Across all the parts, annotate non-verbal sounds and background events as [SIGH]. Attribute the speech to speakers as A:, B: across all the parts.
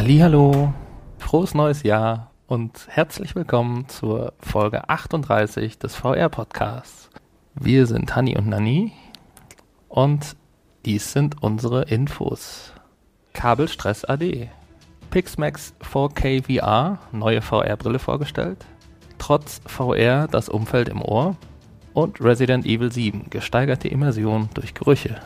A: Hallo, frohes neues Jahr und herzlich willkommen zur Folge 38 des VR Podcasts. Wir sind Hani und Nani und dies sind unsere Infos. Kabelstress AD. Pixmax 4K VR, neue VR-Brille vorgestellt. Trotz VR das Umfeld im Ohr. Und Resident Evil 7, gesteigerte Immersion durch Gerüche.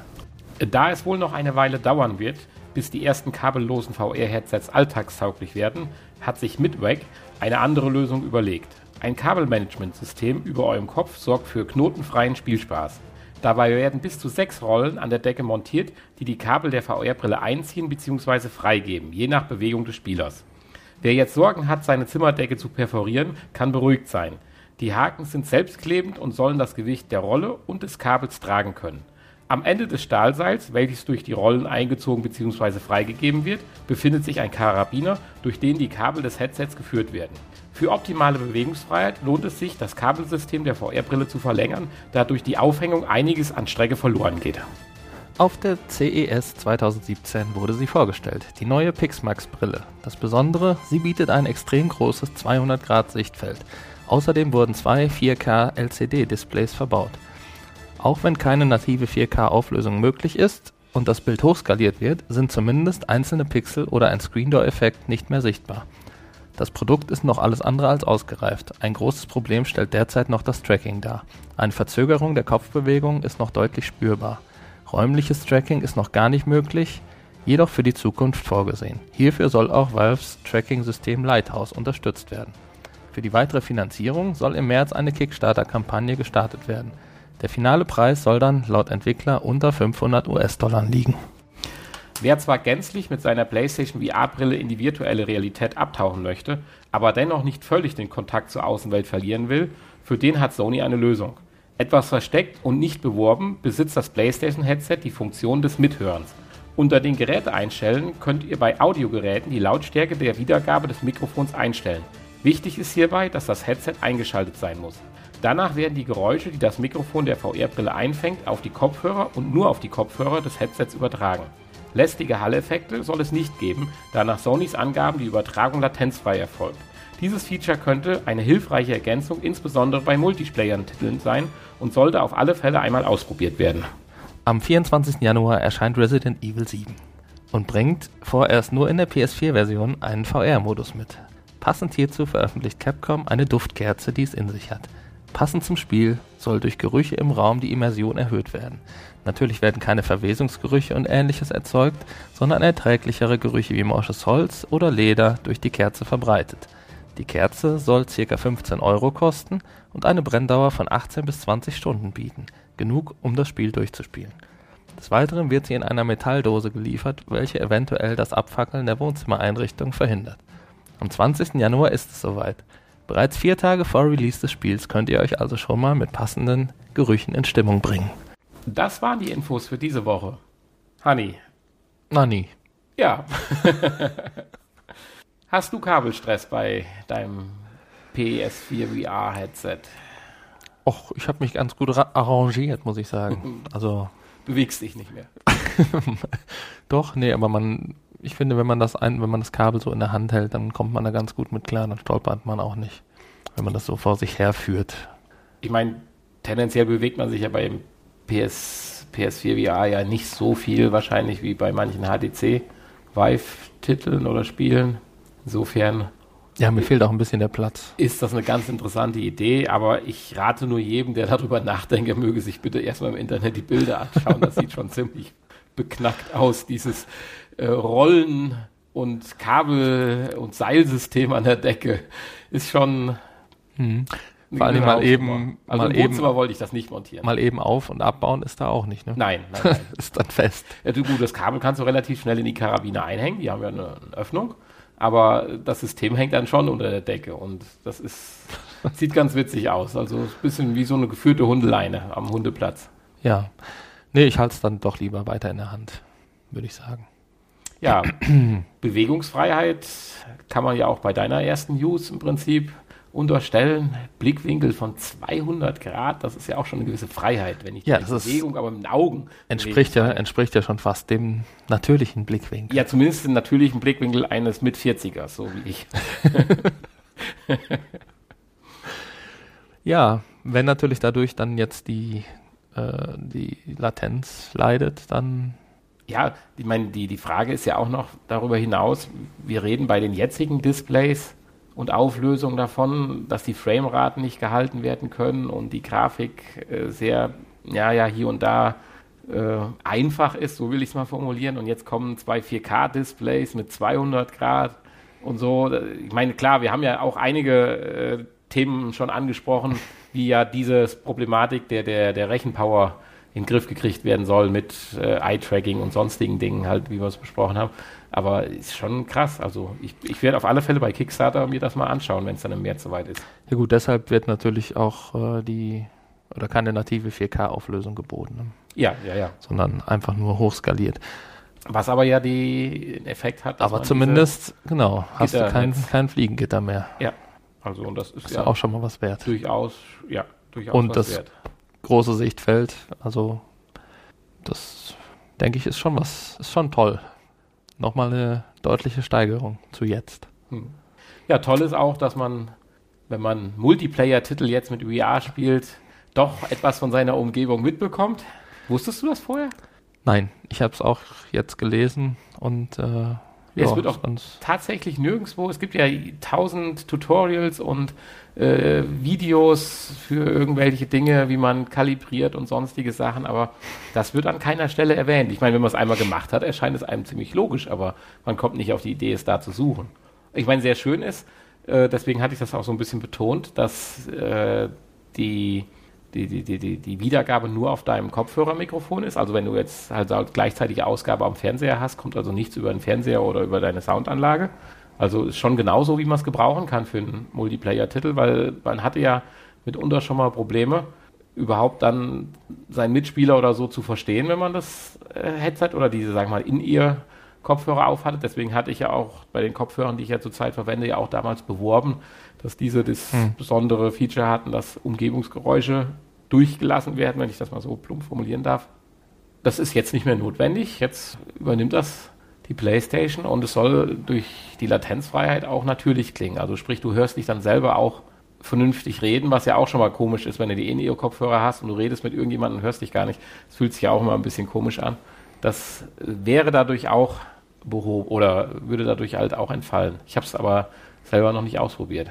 B: Da es wohl noch eine Weile dauern wird, bis die ersten kabellosen VR-Headsets alltagstauglich werden, hat sich Midwag eine andere Lösung überlegt. Ein Kabelmanagementsystem über eurem Kopf sorgt für knotenfreien Spielspaß. Dabei werden bis zu sechs Rollen an der Decke montiert, die die Kabel der VR-Brille einziehen bzw. freigeben, je nach Bewegung des Spielers. Wer jetzt Sorgen hat, seine Zimmerdecke zu perforieren, kann beruhigt sein. Die Haken sind selbstklebend und sollen das Gewicht der Rolle und des Kabels tragen können. Am Ende des Stahlseils, welches durch die Rollen eingezogen bzw. freigegeben wird, befindet sich ein Karabiner, durch den die Kabel des Headsets geführt werden. Für optimale Bewegungsfreiheit lohnt es sich, das Kabelsystem der VR-Brille zu verlängern, da durch die Aufhängung einiges an Strecke verloren geht.
A: Auf der CES 2017 wurde sie vorgestellt, die neue Pixmax-Brille. Das Besondere, sie bietet ein extrem großes 200 Grad Sichtfeld. Außerdem wurden zwei 4K LCD-Displays verbaut. Auch wenn keine native 4K-Auflösung möglich ist und das Bild hochskaliert wird, sind zumindest einzelne Pixel oder ein Screen Door-Effekt nicht mehr sichtbar. Das Produkt ist noch alles andere als ausgereift. Ein großes Problem stellt derzeit noch das Tracking dar. Eine Verzögerung der Kopfbewegung ist noch deutlich spürbar. Räumliches Tracking ist noch gar nicht möglich, jedoch für die Zukunft vorgesehen. Hierfür soll auch Valves Tracking-System Lighthouse unterstützt werden. Für die weitere Finanzierung soll im März eine Kickstarter-Kampagne gestartet werden. Der finale Preis soll dann laut Entwickler unter 500 US-Dollar liegen.
B: Wer zwar gänzlich mit seiner PlayStation VR-Brille in die virtuelle Realität abtauchen möchte, aber dennoch nicht völlig den Kontakt zur Außenwelt verlieren will, für den hat Sony eine Lösung. Etwas versteckt und nicht beworben besitzt das PlayStation-Headset die Funktion des Mithörens. Unter den Geräteeinstellen könnt ihr bei Audiogeräten die Lautstärke der Wiedergabe des Mikrofons einstellen. Wichtig ist hierbei, dass das Headset eingeschaltet sein muss. Danach werden die Geräusche, die das Mikrofon der VR-Brille einfängt, auf die Kopfhörer und nur auf die Kopfhörer des Headsets übertragen. Lästige Halleffekte soll es nicht geben, da nach Sonys Angaben die Übertragung latenzfrei erfolgt. Dieses Feature könnte eine hilfreiche Ergänzung insbesondere bei Multiplayer-Titeln sein und sollte auf alle Fälle einmal ausprobiert werden.
A: Am 24. Januar erscheint Resident Evil 7 und bringt vorerst nur in der PS4-Version einen VR-Modus mit. Passend hierzu veröffentlicht Capcom eine Duftkerze, die es in sich hat. Passend zum Spiel soll durch Gerüche im Raum die Immersion erhöht werden. Natürlich werden keine Verwesungsgerüche und ähnliches erzeugt, sondern erträglichere Gerüche wie morsches Holz oder Leder durch die Kerze verbreitet. Die Kerze soll ca. 15 Euro kosten und eine Brenndauer von 18 bis 20 Stunden bieten, genug um das Spiel durchzuspielen. Des Weiteren wird sie in einer Metalldose geliefert, welche eventuell das Abfackeln der Wohnzimmereinrichtung verhindert. Am 20. Januar ist es soweit. Bereits vier Tage vor Release des Spiels könnt ihr euch also schon mal mit passenden Gerüchen in Stimmung bringen.
B: Das waren die Infos für diese Woche. Honey.
A: Nani.
B: Ja. [LAUGHS] Hast du Kabelstress bei deinem PS4 VR Headset?
A: Och, ich habe mich ganz gut arrangiert, muss ich sagen. [LAUGHS] Also
B: bewegst dich nicht mehr. [LAUGHS]
A: Doch, nee, aber man ich finde, wenn man das ein, wenn man das Kabel so in der Hand hält, dann kommt man da ganz gut mit klar, dann stolpert man auch nicht, wenn man das so vor sich her führt.
B: Ich meine, tendenziell bewegt man sich ja beim PS, PS4 VR ja nicht so viel wahrscheinlich wie bei manchen HTC Vive-Titeln oder Spielen. Insofern.
A: Ja, mir fehlt auch ein bisschen der Platz.
B: Ist das eine ganz interessante Idee, aber ich rate nur jedem, der darüber nachdenkt, möge sich bitte erstmal im Internet die Bilder anschauen. Das sieht schon [LAUGHS] ziemlich beknackt aus, dieses äh, Rollen und Kabel- und Seilsystem an der Decke ist schon.
A: Hm. Vor allem mal eben.
B: Also
A: mal
B: im Wohnzimmer eben, wollte ich das nicht montieren.
A: Mal eben auf- und abbauen ist da auch nicht, ne?
B: Nein, nein, nein. [LAUGHS]
A: ist dann fest.
B: Ja, du, gut, das Kabel kannst du relativ schnell in die Karabine einhängen. Die haben ja eine, eine Öffnung. Aber das System hängt dann schon unter der Decke und das ist, [LAUGHS] sieht ganz witzig aus. Also ein bisschen wie so eine geführte Hundeleine am Hundeplatz.
A: Ja. Nee, ich halte es dann doch lieber weiter in der Hand, würde ich sagen.
B: Ja, [CLEARS THROAT] Bewegungsfreiheit kann man ja auch bei deiner ersten News im Prinzip unterstellen, Blickwinkel von 200 Grad, das ist ja auch schon eine gewisse Freiheit, wenn ich
A: Ja,
B: die Bewegung, aber mit den Augen
A: Entspricht ja, entspricht ja schon fast dem natürlichen Blickwinkel.
B: Ja, zumindest den natürlichen Blickwinkel eines mit 40ers, so wie ich. [LAUGHS]
A: Ja, wenn natürlich dadurch dann jetzt die, äh, die Latenz leidet, dann
B: Ja, ich meine, die, die Frage ist ja auch noch darüber hinaus, wir reden bei den jetzigen Displays und Auflösungen davon, dass die Frameraten nicht gehalten werden können und die Grafik äh, sehr, ja, ja, hier und da äh, einfach ist, so will ich es mal formulieren. Und jetzt kommen zwei 4K-Displays mit 200 Grad und so. Ich meine, klar, wir haben ja auch einige äh, Themen schon angesprochen, wie ja diese Problematik der, der, der Rechenpower in den Griff gekriegt werden soll mit äh, Eye-Tracking und sonstigen Dingen, halt, wie wir es besprochen haben. Aber ist schon krass. Also ich, ich werde auf alle Fälle bei Kickstarter mir das mal anschauen, wenn es dann im März soweit ist.
A: Ja gut, deshalb wird natürlich auch äh, die oder keine native 4K-Auflösung geboten, ne?
B: Ja, ja, ja.
A: sondern einfach nur hochskaliert.
B: Was aber ja den Effekt hat, dass
A: Aber zumindest, genau, hast du kein, kein Fliegengitter mehr.
B: Ja, also und das ist
A: ist
B: ja
A: ja auch schon mal was wert.
B: durchaus, ja, durchaus
A: Und
B: was
A: das-
B: wert.
A: Große Sichtfeld, also das denke ich ist schon was, ist schon toll. Nochmal eine deutliche Steigerung zu jetzt.
B: Hm. Ja, toll ist auch, dass man, wenn man Multiplayer-Titel jetzt mit VR spielt, doch etwas von seiner Umgebung mitbekommt. Wusstest du das vorher?
A: Nein, ich habe es auch jetzt gelesen und äh,
B: es
A: ja,
B: wird auch- Tatsächlich nirgendwo. Es gibt ja tausend Tutorials und äh, Videos für irgendwelche Dinge, wie man kalibriert und sonstige Sachen, aber das wird an keiner Stelle erwähnt. Ich meine, wenn man es einmal gemacht hat, erscheint es einem ziemlich logisch, aber man kommt nicht auf die Idee, es da zu suchen. Ich meine, sehr schön ist, äh, deswegen hatte ich das auch so ein bisschen betont, dass äh, die, die, die, die, die, Wiedergabe nur auf deinem Kopfhörermikrofon ist. Also wenn du jetzt halt auch gleichzeitige Ausgabe am Fernseher hast, kommt also nichts über den Fernseher oder über deine Soundanlage. Also ist schon genauso, wie man es gebrauchen kann für einen Multiplayer-Titel, weil man hatte ja mitunter schon mal Probleme, überhaupt dann seinen Mitspieler oder so zu verstehen, wenn man das äh, Headset oder diese, sagen wir mal, in ihr Kopfhörer aufhatte. Deswegen hatte ich ja auch bei den Kopfhörern, die ich ja zurzeit verwende, ja auch damals beworben, dass diese das
A: Hm.
B: besondere Feature hatten, dass Umgebungsgeräusche durchgelassen werden, wenn ich das mal so plump formulieren darf. Das ist jetzt nicht mehr notwendig. Jetzt übernimmt das die PlayStation und es soll durch die Latenzfreiheit auch natürlich klingen. Also sprich, du hörst dich dann selber auch vernünftig reden, was ja auch schon mal komisch ist, wenn du die In-Ear-Kopfhörer hast und du redest mit irgendjemandem und hörst dich gar nicht. Das fühlt sich ja auch immer ein bisschen komisch an. Das wäre dadurch auch behoben oder würde dadurch halt auch entfallen. Ich habe es aber selber noch nicht ausprobiert,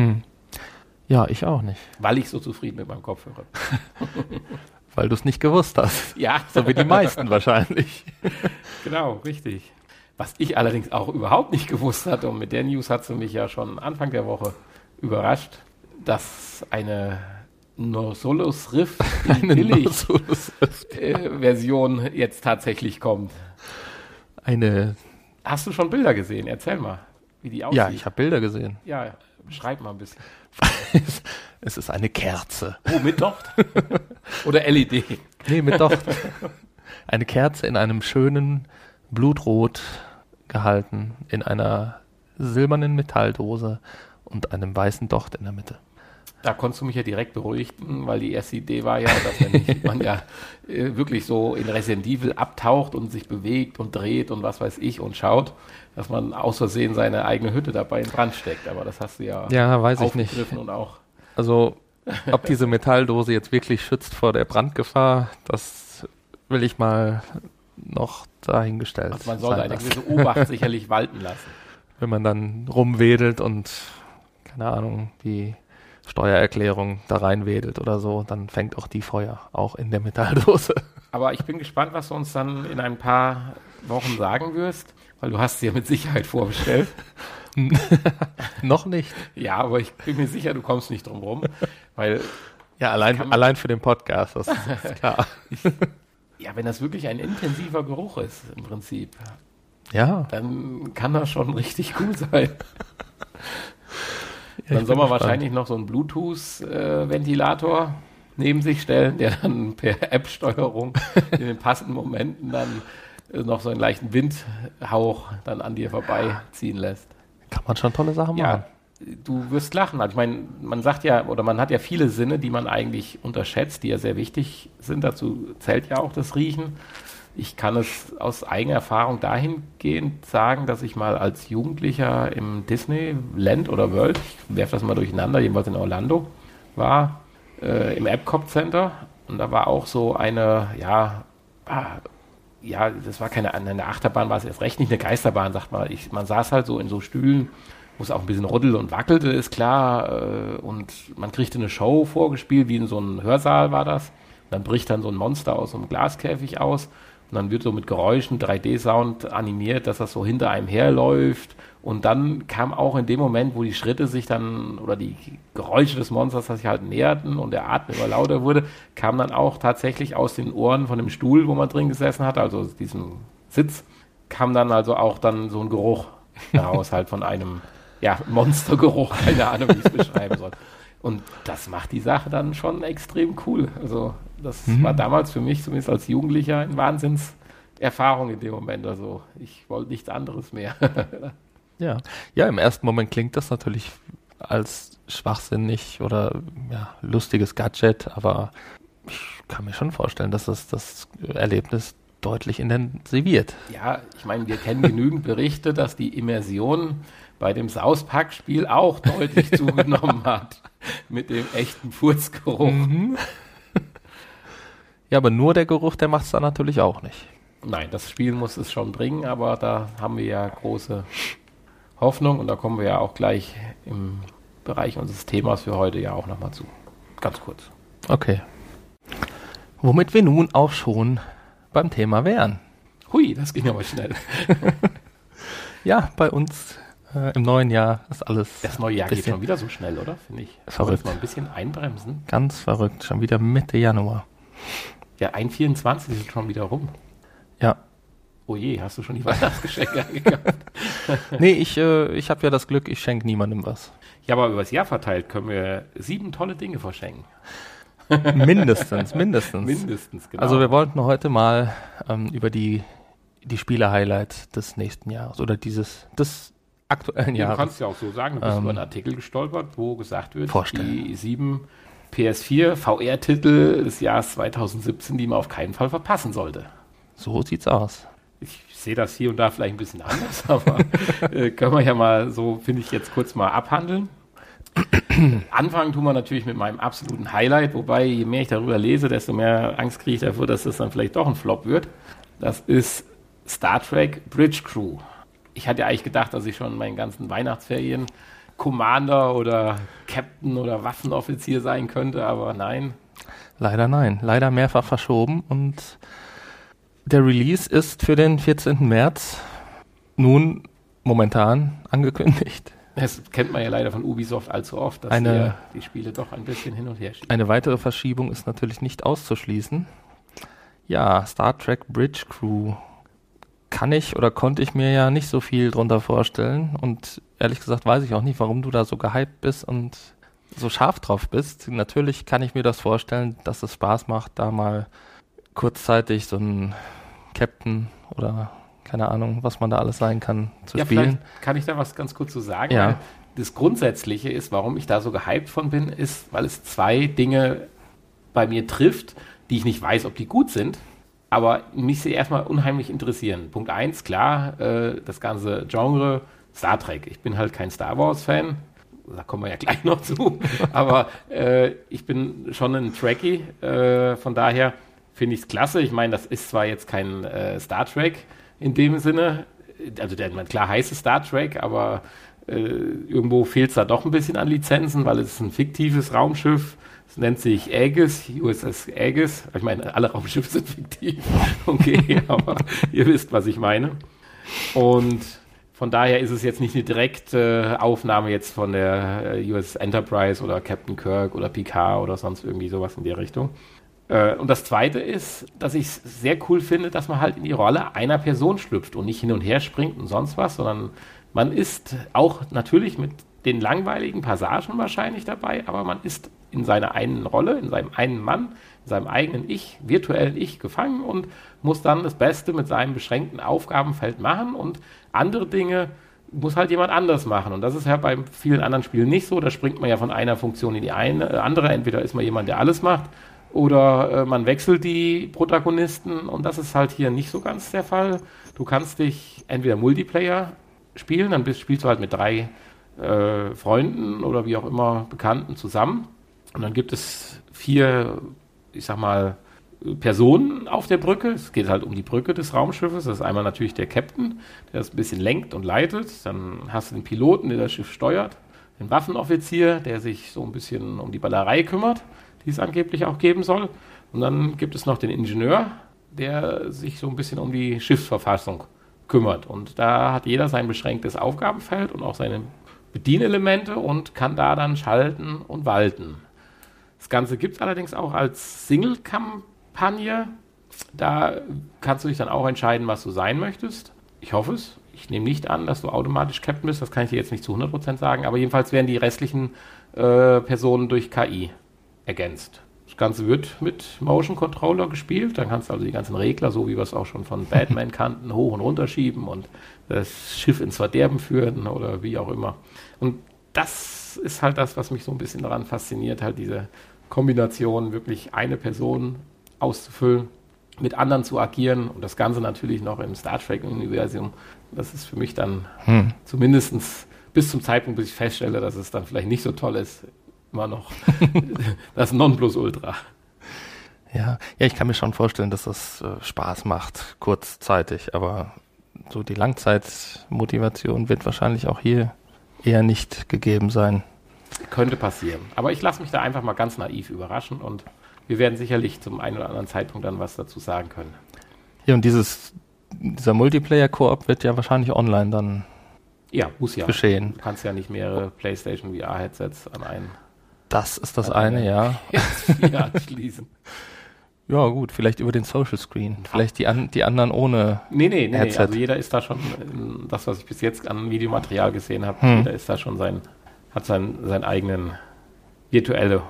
A: hm. Ja, ich auch nicht,
B: weil ich so zufrieden mit meinem Kopfhörer bin. [LAUGHS]
A: weil du es nicht gewusst hast.
B: Ja,
A: So wie die meisten wahrscheinlich. [LAUGHS]
B: Genau, richtig. Was ich allerdings auch überhaupt nicht gewusst hatte, und mit der News hat sie mich ja schon Anfang der Woche überrascht, dass eine Norsolus Rift [LAUGHS] in
A: Eine
B: billig
A: Nautilus-
B: äh, Version jetzt tatsächlich kommt.
A: Eine,
B: Hast du schon Bilder gesehen? Erzähl mal, wie die aussieht.
A: ja, ich habe Bilder gesehen.
B: ja, beschreib mal ein bisschen. [LAUGHS]
A: es ist eine Kerze.
B: Oh, mit Docht? [LAUGHS] Oder LED?
A: Nee, mit Docht. Eine Kerze in einem schönen Blutrot gehalten, in einer silbernen Metalldose und einem weißen Docht in der Mitte.
B: Da konntest du mich ja direkt beruhigen, weil die erste Idee war ja, dass ich, [LAUGHS] man ja äh, wirklich so in Resident Evil abtaucht und sich bewegt und dreht und was weiß ich und schaut, dass man aus Versehen seine eigene Hütte dabei in Brand steckt. Aber das hast du ja,
A: Ja, weiß ich nicht.
B: aufgegriffen und auch.
A: Also, ob diese Metalldose jetzt wirklich schützt vor der Brandgefahr, das will ich mal noch dahingestellt.
B: Also man sollte
A: sein
B: eine gewisse Obacht sicherlich walten lassen. [LAUGHS]
A: Wenn man dann rumwedelt und, keine Ahnung, die Steuererklärung da reinwedelt oder so, dann fängt auch die Feuer, auch in der Metalldose.
B: Aber ich bin gespannt, was du uns dann in ein paar Wochen sagen wirst, weil du hast sie ja mit Sicherheit vorbestellt. [LAUGHS]
A: noch nicht.
B: Ja, aber ich bin mir sicher, du kommst nicht drum rum, weil
A: Ja, allein, allein für den Podcast, das ist [LAUGHS] klar.
B: ja, wenn das wirklich ein intensiver Geruch ist im Prinzip,
A: Ja.
B: dann kann das schon richtig cool sein.
A: Ja,
B: dann soll man
A: gespannt.
B: wahrscheinlich noch so einen Bluetooth-Ventilator neben sich stellen, der dann [LAUGHS] per App-Steuerung in den passenden Momenten dann äh, noch so einen leichten Windhauch dann an dir vorbeiziehen lässt.
A: Kann man schon tolle Sachen
B: Ja,
A: machen.
B: du wirst lachen. Also ich meine, man sagt ja, oder man hat ja viele Sinne, die man eigentlich unterschätzt, die ja sehr wichtig sind. Dazu zählt ja auch das Riechen. Ich kann es aus eigener Erfahrung dahingehend sagen, dass ich mal als Jugendlicher im Disneyland oder World, ich werfe das mal durcheinander, jedenfalls in Orlando, war, äh, im Epcot Center. Und da war auch so eine, ja, ah, ja, das war keine eine Achterbahn, war es erst recht nicht eine Geisterbahn, sagt man. Ich, man saß halt so in so Stühlen, wo es auch ein bisschen ruddel und wackelte, ist klar. Äh, und man kriegte eine Show vorgespielt, wie in so einem Hörsaal war das. Dann bricht dann so ein Monster aus so einem Glaskäfig aus. Und dann wird so mit Geräuschen 3D-Sound animiert, dass das so hinter einem herläuft. Und dann kam auch in dem Moment, wo die Schritte sich dann oder die Geräusche des Monsters sich halt näherten und der Atem immer lauter wurde, kam dann auch tatsächlich aus den Ohren von dem Stuhl, wo man drin gesessen hat, also diesem Sitz, kam dann also auch dann so ein Geruch heraus, halt von einem ja, Monstergeruch, keine Ahnung, wie ich es beschreiben soll. Und das macht die Sache dann schon extrem cool. Also das mhm. war damals für mich, zumindest als Jugendlicher, eine Wahnsinnserfahrung in dem Moment. Also ich wollte nichts anderes mehr. [LAUGHS]
A: ja. ja, im ersten Moment klingt das natürlich als schwachsinnig oder ja, lustiges Gadget, aber ich kann mir schon vorstellen, dass das das Erlebnis deutlich intensiviert.
B: Ja, ich meine, wir kennen genügend Berichte, dass die Immersion bei dem South Park Spiel auch deutlich [LAUGHS] zugenommen hat mit dem echten Furzgeruch. Mhm.
A: Ja, aber nur der Geruch, der macht es dann natürlich auch nicht.
B: Nein, das Spiel muss es schon bringen, aber da haben wir ja große Hoffnung und da kommen wir ja auch gleich im Bereich unseres Themas für heute ja auch nochmal zu. Ganz kurz.
A: Okay. Womit wir nun auch schon beim Thema wären.
B: Hui, das ging aber schnell. [LAUGHS]
A: ja, bei uns äh, im neuen Jahr ist alles.
B: Das neue Jahr geht schon wieder so schnell, oder? Finde ich.
A: Verrückt.
B: Mal ein bisschen einbremsen.
A: Ganz verrückt. Schon wieder Mitte Januar.
B: Ja, 1,24 ist schon wieder rum.
A: Ja.
B: Oh je, hast du schon die Weihnachtsgeschenke [LAUGHS] gekauft? [LAUGHS]
A: nee, ich, äh, ich habe ja das Glück, ich schenke niemandem was.
B: Ja, aber übers Jahr verteilt können wir sieben tolle Dinge verschenken. [LAUGHS]
A: mindestens, mindestens.
B: Mindestens,
A: genau. Also wir wollten heute mal ähm, über die, die Spiele-Highlights des nächsten Jahres oder dieses, des aktuellen ja, Jahres.
B: Du kannst ja auch so sagen, du bist ähm, über einen Artikel gestolpert, wo gesagt wird,
A: vorstellen.
B: die sieben PS4 VR-Titel des Jahres 2017, die man auf keinen Fall verpassen sollte.
A: So sieht's aus.
B: Ich sehe das hier und da vielleicht ein bisschen anders, [LAUGHS] aber äh, können wir ja mal so, finde ich, jetzt kurz mal abhandeln. [CLEARS THROAT] Anfangen tun wir natürlich mit meinem absoluten Highlight, wobei je mehr ich darüber lese, desto mehr Angst kriege ich davor, dass das dann vielleicht doch ein Flop wird. Das ist Star Trek Bridge Crew. Ich hatte ja eigentlich gedacht, dass ich schon meinen ganzen Weihnachtsferien Commander oder Captain oder Waffenoffizier sein könnte, aber nein.
A: Leider nein. Leider mehrfach verschoben und der Release ist für den 14. März nun momentan angekündigt.
B: Das kennt man ja leider von Ubisoft allzu oft, dass
A: eine,
B: die Spiele doch ein bisschen hin und her schieben.
A: Eine weitere Verschiebung ist natürlich nicht auszuschließen. Ja, Star Trek Bridge Crew kann ich oder konnte ich mir ja nicht so viel drunter vorstellen. Und ehrlich gesagt weiß ich auch nicht, warum du da so gehypt bist und so scharf drauf bist. Natürlich kann ich mir das vorstellen, dass es Spaß macht, da mal kurzzeitig so einen Captain oder keine Ahnung, was man da alles sein kann, zu ja, spielen.
B: Kann ich da was ganz kurz zu sagen?
A: Ja.
B: Das Grundsätzliche ist, warum ich da so gehypt von bin, ist, weil es zwei Dinge bei mir trifft, die ich nicht weiß, ob die gut sind, aber mich sie erstmal unheimlich interessieren. Punkt eins, klar, äh, das ganze Genre Star Trek. Ich bin halt kein Star Wars-Fan. Da kommen wir ja gleich [LAUGHS] noch zu. Aber äh, ich bin schon ein Trekkie. Äh, von daher finde ich es klasse. Ich meine, das ist zwar jetzt kein äh, Star Trek in dem Sinne. Also der, klar heißt es Star Trek, aber äh, irgendwo fehlt es da doch ein bisschen an Lizenzen, weil es ist ein fiktives Raumschiff es nennt sich Aegis, USS Aegis. Ich meine, alle Raumschiffe sind fiktiv. [LAUGHS] Okay, [LAUGHS] aber ihr wisst, was ich meine. Und von daher ist es jetzt nicht eine direkte Aufnahme jetzt von der äh, US Enterprise oder Captain Kirk oder Picard oder sonst irgendwie sowas in der Richtung. Äh, und das Zweite ist, dass ich es sehr cool finde, dass man halt in die Rolle einer Person schlüpft und nicht hin und her springt und sonst was, sondern man ist auch natürlich mit den langweiligen Passagen wahrscheinlich dabei, aber man ist in seiner einen Rolle, in seinem einen Mann, in seinem eigenen Ich, virtuellen Ich gefangen und muss dann das Beste mit seinem beschränkten Aufgabenfeld machen und andere Dinge muss halt jemand anders machen. Und das ist ja bei vielen anderen Spielen nicht so. Da springt man ja von einer Funktion in die eine, äh, andere. Entweder ist man jemand, der alles macht, oder äh, man wechselt die Protagonisten. Und das ist halt hier nicht so ganz der Fall. Du kannst dich entweder Multiplayer spielen, dann bist, spielst du halt mit drei äh, Freunden oder wie auch immer Bekannten zusammen. Und dann gibt es vier, ich sag mal, Personen auf der Brücke. Es geht halt um die Brücke des Raumschiffes. Das ist einmal natürlich der Captain, der das ein bisschen lenkt und leitet. Dann hast du den Piloten, der das Schiff steuert. Den Waffenoffizier, der sich so ein bisschen um die Ballerei kümmert, die es angeblich auch geben soll. Und dann gibt es noch den Ingenieur, der sich so ein bisschen um die Schiffsverfassung kümmert. Und da hat jeder sein beschränktes Aufgabenfeld und auch seine Bedienelemente und kann da dann schalten und walten. Ganze gibt es allerdings auch als Single-Kampagne Kampagne. Da kannst du dich dann auch entscheiden, was du sein möchtest. Ich hoffe es. Ich nehme nicht an, dass du automatisch Captain bist. Das kann ich dir jetzt nicht zu 100% sagen. Aber jedenfalls werden die restlichen äh, Personen durch KI ergänzt. Das Ganze wird mit Motion Controller gespielt. Dann kannst du also die ganzen Regler, so wie wir es auch schon von Batman [LAUGHS] kannten, hoch und runter schieben und das Schiff ins Verderben führen oder wie auch immer. Und das ist halt das, was mich so ein bisschen daran fasziniert, halt diese Kombination, wirklich eine Person auszufüllen, mit anderen zu agieren und das Ganze natürlich noch im Star Trek-Universum. Das ist für mich dann hm. zumindest bis zum Zeitpunkt, bis ich feststelle, dass es dann vielleicht nicht so toll ist, immer noch [LAUGHS] das Nonplusultra.
A: Ja, ja, ich kann mir schon vorstellen, dass das äh, Spaß macht, kurzzeitig, aber so die Langzeitmotivation wird wahrscheinlich auch hier eher nicht gegeben sein.
B: Könnte passieren. Aber ich lasse mich da einfach mal ganz naiv überraschen und wir werden sicherlich zum einen oder anderen Zeitpunkt dann was dazu sagen können.
A: Ja, und dieses, dieser Multiplayer-Koop wird ja wahrscheinlich online dann
B: ja, muss ja.
A: geschehen.
B: Du kannst ja nicht mehrere PlayStation VR-Headsets an einen.
A: Das ist das eine, ja. [LAUGHS] [LAUGHS]
B: anschließen.
A: Ja, gut, vielleicht über den Social Screen. Vielleicht die, an, die anderen ohne
B: nee, nee, nee, Headset. Nee, also jeder ist da schon, das, was ich bis jetzt an Videomaterial gesehen habe, hm. jeder ist da schon sein, hat seinen, seinen eigenen virtuelle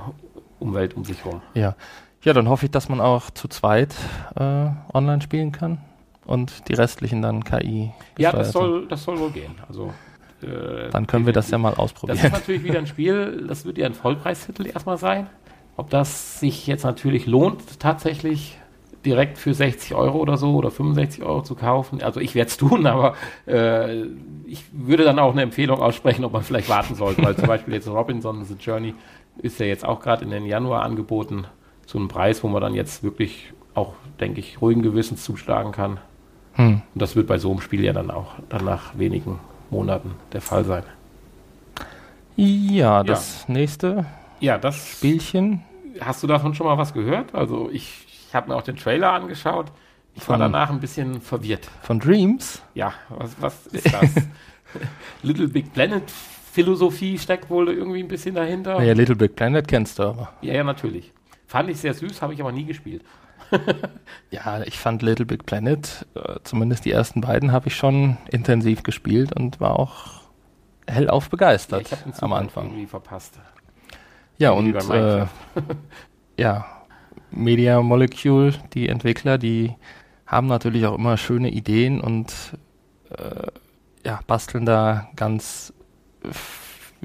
B: Umwelt um sich herum.
A: Ja. Ja, dann hoffe ich, dass man auch zu zweit äh, online spielen kann und die restlichen dann KI.
B: Ja, das soll, das soll wohl gehen. Also
A: äh, dann können wir das ja mal ausprobieren.
B: Das ist natürlich wieder ein Spiel, das wird ja ein Vollpreistitel erstmal sein. Ob das sich jetzt natürlich lohnt, tatsächlich direkt für 60 Euro oder so oder 65 Euro zu kaufen. Also ich werde es tun, [LAUGHS] aber äh, ich würde dann auch eine Empfehlung aussprechen, ob man vielleicht warten sollte, weil zum Beispiel jetzt Robinson The Journey ist ja jetzt auch gerade in den Januar angeboten zu einem Preis, wo man dann jetzt wirklich auch, denke ich, ruhigen Gewissens zuschlagen kann. Hm. Und das wird bei so einem Spiel ja dann auch dann nach wenigen Monaten der Fall sein.
A: Ja, das ja. nächste
B: ja, das Spielchen. Hast du davon schon mal was gehört? Also ich, ich habe mir auch den Trailer angeschaut. Ich war danach ein bisschen verwirrt.
A: Von Dreams?
B: Ja, was, was ist das? [LAUGHS] Little Big Planet Philosophie steckt wohl irgendwie ein bisschen dahinter.
A: Ja, Little Big Planet kennst du aber.
B: Ja, ja, natürlich. Fand ich sehr süß, habe ich aber nie gespielt. [LAUGHS]
A: ja, ich fand Little Big Planet, äh, zumindest die ersten beiden, habe ich schon intensiv gespielt und war auch hellauf begeistert ja, ich am Anfang.
B: irgendwie verpasst.
A: Ja, und äh, ja, Media Molecule, die Entwickler, die haben natürlich auch immer schöne Ideen und äh, ja, basteln da ganz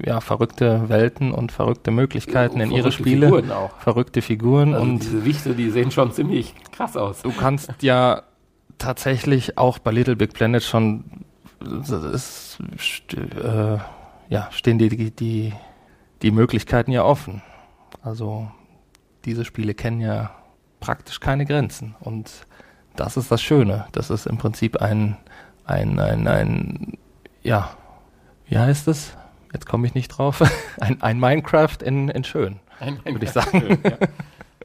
A: ja, verrückte Welten und verrückte Möglichkeiten in ihre Spiele.
B: Figuren auch.
A: Verrückte Figuren.
B: Also
A: und
B: diese Wichte, die sehen schon ziemlich krass aus.
A: Du kannst ja tatsächlich auch bei Little Big Planet schon ist, äh, ja, stehen die, die, die Möglichkeiten ja offen. Also diese Spiele kennen ja praktisch keine Grenzen. Und das ist das Schöne. Das ist im Prinzip ein, ein, ein, ein ja, wie heißt es? Jetzt komme ich nicht drauf. [LAUGHS] ein, ein Minecraft in, in schön, würde ich sagen. Schön,
B: ja.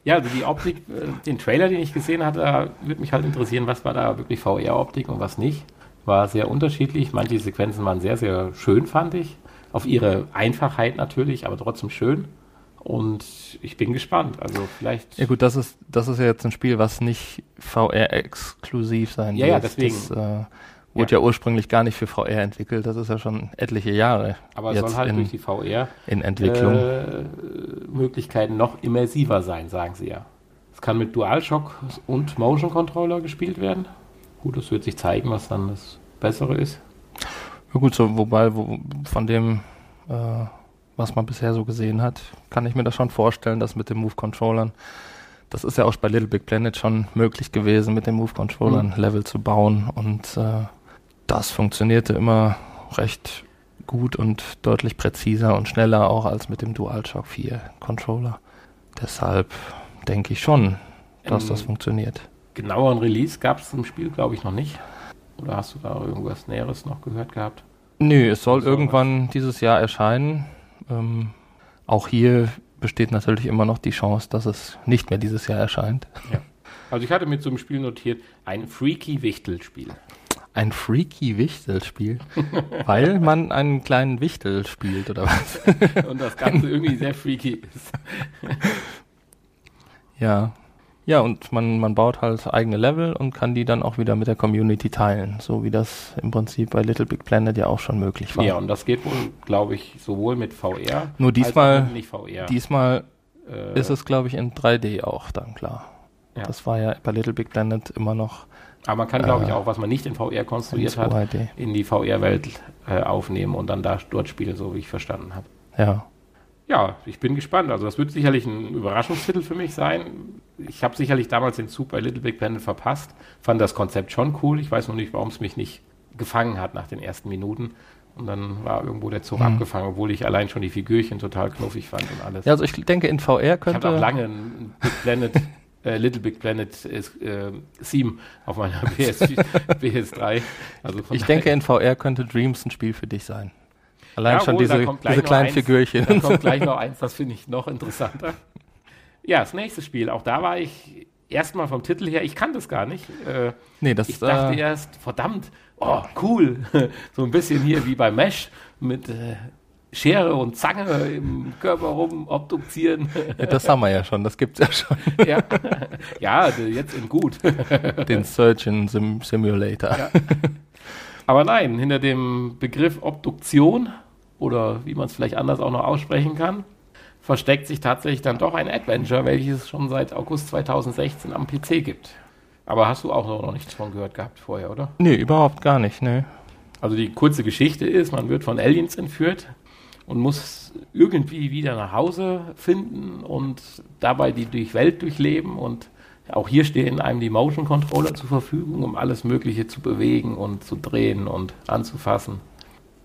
B: ja. also die Optik, äh, den Trailer, den ich gesehen hatte, würde mich halt interessieren, was war da wirklich VR-Optik und was nicht. War sehr unterschiedlich. Manche Sequenzen waren sehr, sehr schön, fand ich. Auf ihre Einfachheit natürlich, aber trotzdem schön. Und ich bin gespannt. Also vielleicht.
A: Ja gut, das ist das ist ja jetzt ein Spiel, was nicht VR-exklusiv sein
B: ja, wird. Ja, deswegen. Das,
A: äh, Wurde ja. ja. ursprünglich gar nicht für VR entwickelt, das ist ja schon etliche Jahre.
B: Aber es soll halt in, durch die VR
A: in Entwicklung.
B: Äh, Möglichkeiten noch immersiver sein, sagen sie ja. Es kann mit DualShock und Motion Controller gespielt werden. Gut, es wird sich zeigen, was dann das Bessere ist.
A: Ja gut, so, wobei, wo, von dem, äh, was man bisher so gesehen hat, kann ich mir das schon vorstellen, dass mit den Move-Controllern, das ist ja auch bei Little Big Planet schon möglich gewesen, mit den Move-Controllern mhm. Level zu bauen und äh, das funktionierte immer recht gut und deutlich präziser und schneller auch als mit dem DualShock 4 Controller. Deshalb denke ich schon, dass ähm, das funktioniert.
B: Genaueren Release gab es im Spiel, glaube ich, noch nicht. Oder hast du da irgendwas Näheres noch gehört gehabt?
A: Nö, es soll irgendwann was? dieses Jahr erscheinen. Ähm, auch hier besteht natürlich immer noch die Chance, dass es nicht mehr dieses Jahr erscheint.
B: Ja. Also ich hatte so einem Spiel notiert, ein freaky Wichtelspiel.
A: Ein freaky Wichtelspiel? weil man einen kleinen Wichtel spielt, oder was? [LAUGHS]
B: Und das Ganze irgendwie sehr freaky ist.
A: ja, ja, und man, man baut halt eigene Level und kann die dann auch wieder mit der Community teilen, so wie das im Prinzip bei Little Big Planet ja auch schon möglich war.
B: Ja, und das geht wohl, glaube ich, sowohl mit VR.
A: Nur diesmal, nicht VR. diesmal äh, ist es, glaube ich, in 3D auch dann klar. Ja. Das war ja bei Little Big Planet immer noch.
B: Aber man kann, glaube ich, äh, auch, was man nicht in VR konstruiert in hat, in die VR-Welt äh, aufnehmen und dann da dort spielen, so wie ich verstanden habe.
A: Ja
B: ja, ich bin gespannt. Also das wird sicherlich ein Überraschungstitel für mich sein. Ich habe sicherlich damals den Zug bei Little Big Planet verpasst, fand das Konzept schon cool. Ich weiß noch nicht, warum es mich nicht gefangen hat nach den ersten Minuten. Und dann war irgendwo der Zug mhm. abgefangen, obwohl ich allein schon die Figürchen total knuffig fand und alles.
A: Ja, also ich denke, in VR könnte...
B: Ich habe auch lange ein Big Planet, [LAUGHS] äh, Little Big Planet äh, Theme auf meiner [LAUGHS] PS, PS3.
A: Also ich denke, in VR könnte Dreams ein Spiel für dich sein. Allein ja, schon wohl, diese, diese kleinen eins, Figürchen.
B: Da kommt gleich noch eins, das finde ich noch interessanter. Ja, das nächste Spiel. Auch da war ich erstmal vom Titel her, ich kann das gar nicht. Äh,
A: nee, das
B: Ich dachte äh, erst, verdammt, oh, cool. [LAUGHS] so ein bisschen hier wie bei Mesh mit äh, Schere und Zange im Körper rum obduzieren.
A: Ja, das haben wir ja schon, das gibt es ja schon. [LAUGHS]
B: ja. ja, jetzt in gut.
A: Den Surgeon Sim Simulator. Ja.
B: Aber nein, hinter dem Begriff Obduktion oder wie man es vielleicht anders auch noch aussprechen kann, versteckt sich tatsächlich dann doch ein Adventure, welches es schon seit August 2016 am PC gibt. Aber hast du auch noch nichts von gehört gehabt vorher, oder?
A: Nee, überhaupt gar nicht, nee.
B: Also die kurze Geschichte ist, man wird von Aliens entführt und muss irgendwie wieder nach Hause finden und dabei die durch Welt durchleben und auch hier stehen einem die Motion Controller zur Verfügung, um alles Mögliche zu bewegen und zu drehen und anzufassen.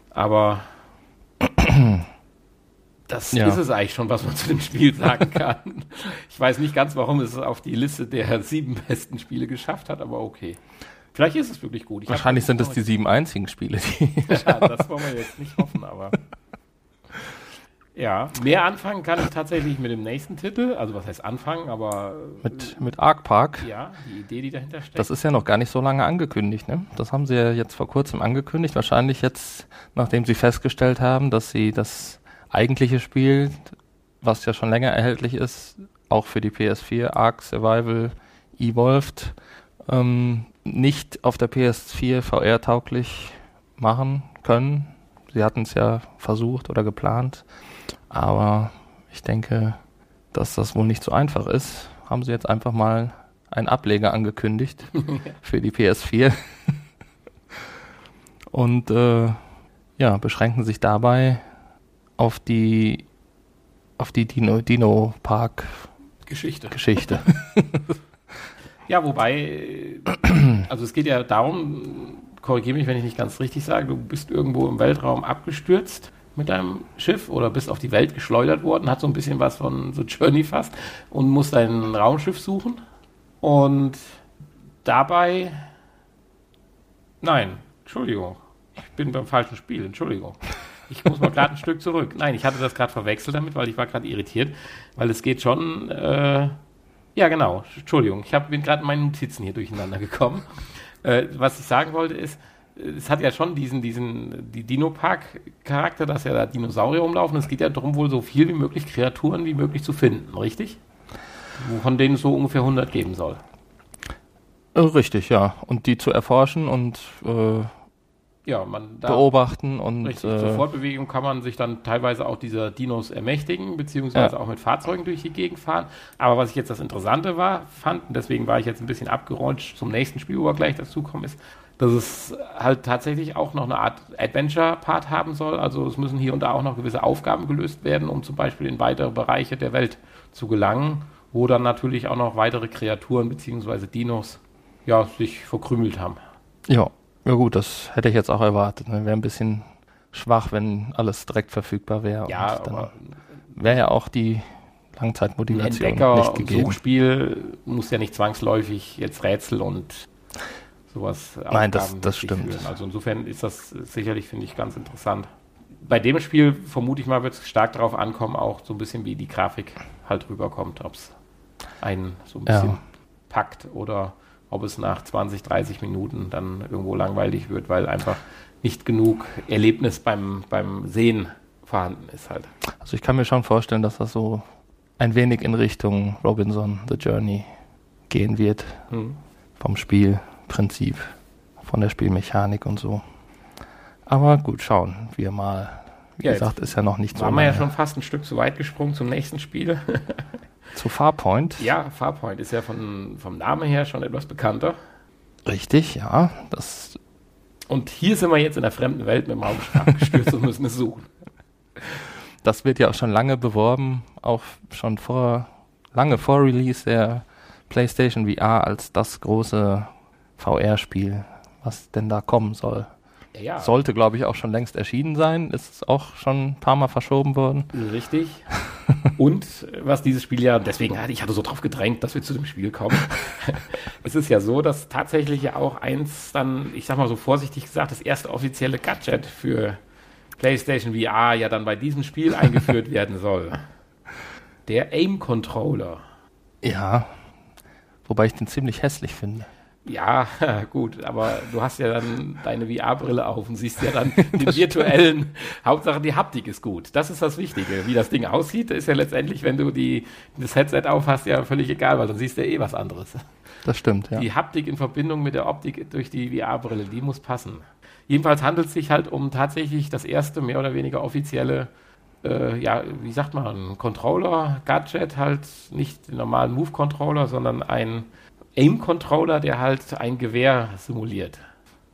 B: Aber [CLEARS THROAT] das ja. ist es eigentlich schon, was man zu dem Spiel sagen kann. ich weiß nicht ganz, warum es auf die Liste der sieben besten Spiele geschafft hat, aber okay. Vielleicht ist es wirklich gut.
A: Ich Wahrscheinlich sind es die sieben einzigen Spiele, die. [LAUGHS]
B: ja, das wollen wir jetzt nicht hoffen, aber. Ja, mehr anfangen kann ich tatsächlich mit dem nächsten Titel. Also was heißt anfangen, aber.
A: Mit, mit Ark Park.
B: Ja, die Idee, die dahinter steckt.
A: Das ist ja noch gar nicht so lange angekündigt, ne? Das haben sie ja jetzt vor kurzem angekündigt. Wahrscheinlich jetzt, nachdem sie festgestellt haben, dass sie das eigentliche Spiel, was ja schon länger erhältlich ist, auch für die PS4, Ark Survival Evolved, ähm, nicht auf der PS4 VR-tauglich machen können. Sie hatten es ja versucht oder geplant. Aber ich denke, dass das wohl nicht so einfach ist. Haben sie jetzt einfach mal einen Ableger angekündigt [LAUGHS] für die PS4. [LAUGHS] Und äh, ja, beschränken sich dabei auf die auf die Dino, Dino Park
B: Geschichte.
A: Geschichte. [LAUGHS]
B: ja, wobei, also es geht ja darum, korrigiere mich, wenn ich nicht ganz richtig sage, du bist irgendwo im Weltraum abgestürzt mit deinem Schiff oder bist auf die Welt geschleudert worden, hat so ein bisschen was von so Journey fast und musst dein Raumschiff suchen. Und dabei, nein, Entschuldigung, ich bin beim falschen Spiel, Entschuldigung. Ich muss mal gerade ein [LAUGHS] Stück zurück. Nein, ich hatte das gerade verwechselt damit, weil ich war gerade irritiert, weil es geht schon, äh, ja genau, Entschuldigung, ich hab, bin gerade in meinen Notizen hier durcheinander gekommen. Äh, was ich sagen wollte ist, es hat ja schon diesen, diesen, die Dino-Park-Charakter, dass ja da Dinosaurier umlaufen. Es geht ja darum, wohl so viel wie möglich Kreaturen wie möglich zu finden, richtig? Von denen es so ungefähr 100 geben soll.
A: Äh, richtig, ja. Und die zu erforschen und äh,
B: ja, man
A: beobachten und
B: Richtig,
A: äh,
B: zur Fortbewegung kann man sich dann teilweise auch dieser Dinos ermächtigen, beziehungsweise
A: Ja.
B: auch mit Fahrzeugen durch die Gegend fahren. Aber was ich jetzt das Interessante war, fand, und deswegen war ich jetzt ein bisschen abgeräumt zum nächsten Spiel, wo wir gleich dazukommen, ist, dass es halt tatsächlich auch noch eine Art Adventure-Part haben soll. Also es müssen hier und da auch noch gewisse Aufgaben gelöst werden, um zum Beispiel in weitere Bereiche der Welt zu gelangen, wo dann natürlich auch noch weitere Kreaturen beziehungsweise Dinos ja, sich verkrümelt haben.
A: ja, ja gut, das hätte ich jetzt auch erwartet. Ne? Wäre ein bisschen schwach, wenn alles direkt verfügbar wäre.
B: Ja,
A: wäre ja auch die Langzeitmotivation
B: Entdecker
A: nicht gegeben.
B: Suchspiel muss ja nicht zwangsläufig jetzt Rätsel und sowas
A: Nein, das- das stimmt.
B: führen. Also insofern ist das sicherlich, finde ich, ganz interessant. Bei dem Spiel vermute ich mal, wird es stark darauf ankommen, auch so ein bisschen wie die Grafik halt rüberkommt, ob es einen so ein
A: Ja.
B: bisschen packt oder ob es nach 20, 30 Minuten dann irgendwo langweilig wird, weil einfach nicht genug Erlebnis beim, beim Sehen vorhanden ist halt.
A: Also ich kann mir schon vorstellen, dass das so ein wenig in Richtung Robinson The Journey gehen wird.
B: Hm.
A: Vom Spielprinzip, von der Spielmechanik und so. Aber gut, schauen wir mal. Wie
B: Ja,
A: gesagt, ist ja noch nicht so
B: Waren wir ja schon fast ein Stück zu weit gesprungen zum nächsten Spiel. [LAUGHS]
A: Zu Farpoint.
B: ja, Farpoint ist ja von, vom Namen her schon etwas bekannter.
A: Richtig, ja. Das,
B: Und hier sind wir jetzt in der fremden Welt mit dem Raumschiff abgestürzt [LAUGHS] und müssen es suchen.
A: das wird ja auch schon lange beworben, auch schon vor, lange vor Release der PlayStation VR als das große VR-Spiel, was denn da kommen soll.
B: Ja,
A: Sollte, glaube ich, auch schon längst erschienen sein. Ist auch schon ein paar Mal verschoben worden.
B: richtig. Und äh, was dieses Spiel ja, deswegen hatte ich hatte so drauf gedrängt, dass wir zu dem Spiel kommen. [LAUGHS] es ist ja so, dass tatsächlich ja auch eins dann, ich sag mal so vorsichtig gesagt, das erste offizielle Gadget für PlayStation VR ja dann bei diesem Spiel [LAUGHS] eingeführt werden soll. Der Aim Controller.
A: Ja. Wobei ich den ziemlich hässlich finde.
B: Ja, [LAUGHS] gut, aber du hast ja dann deine VR-Brille auf und siehst ja dann [LAUGHS] den virtuellen, Hauptsache die Haptik ist gut. Das ist das Wichtige. Wie das Ding aussieht, ist ja letztendlich, wenn du die, das Headset auf hast, ja völlig egal, weil dann siehst du ja eh was anderes.
A: Das stimmt, ja.
B: Die Haptik in Verbindung mit der Optik durch die VR-Brille, die muss passen. Jedenfalls handelt es sich halt um tatsächlich das erste mehr oder weniger offizielle, äh, ja, wie sagt man, Controller, Gadget, halt nicht den normalen Move-Controller, sondern ein Aim-Controller, der halt ein Gewehr simuliert.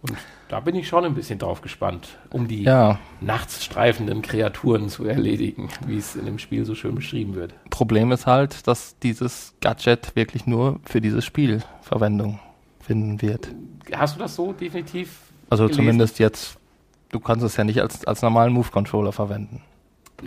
B: Und da bin ich schon ein bisschen drauf gespannt, um die
A: Ja,
B: nachts streifenden Kreaturen zu erledigen, wie es in dem Spiel so schön beschrieben wird.
A: Problem ist halt, dass dieses Gadget wirklich nur für dieses Spiel Verwendung finden wird.
B: Hast du das so definitiv?
A: Also
B: gelesen?
A: zumindest jetzt, du kannst es ja nicht als, als normalen Move-Controller verwenden.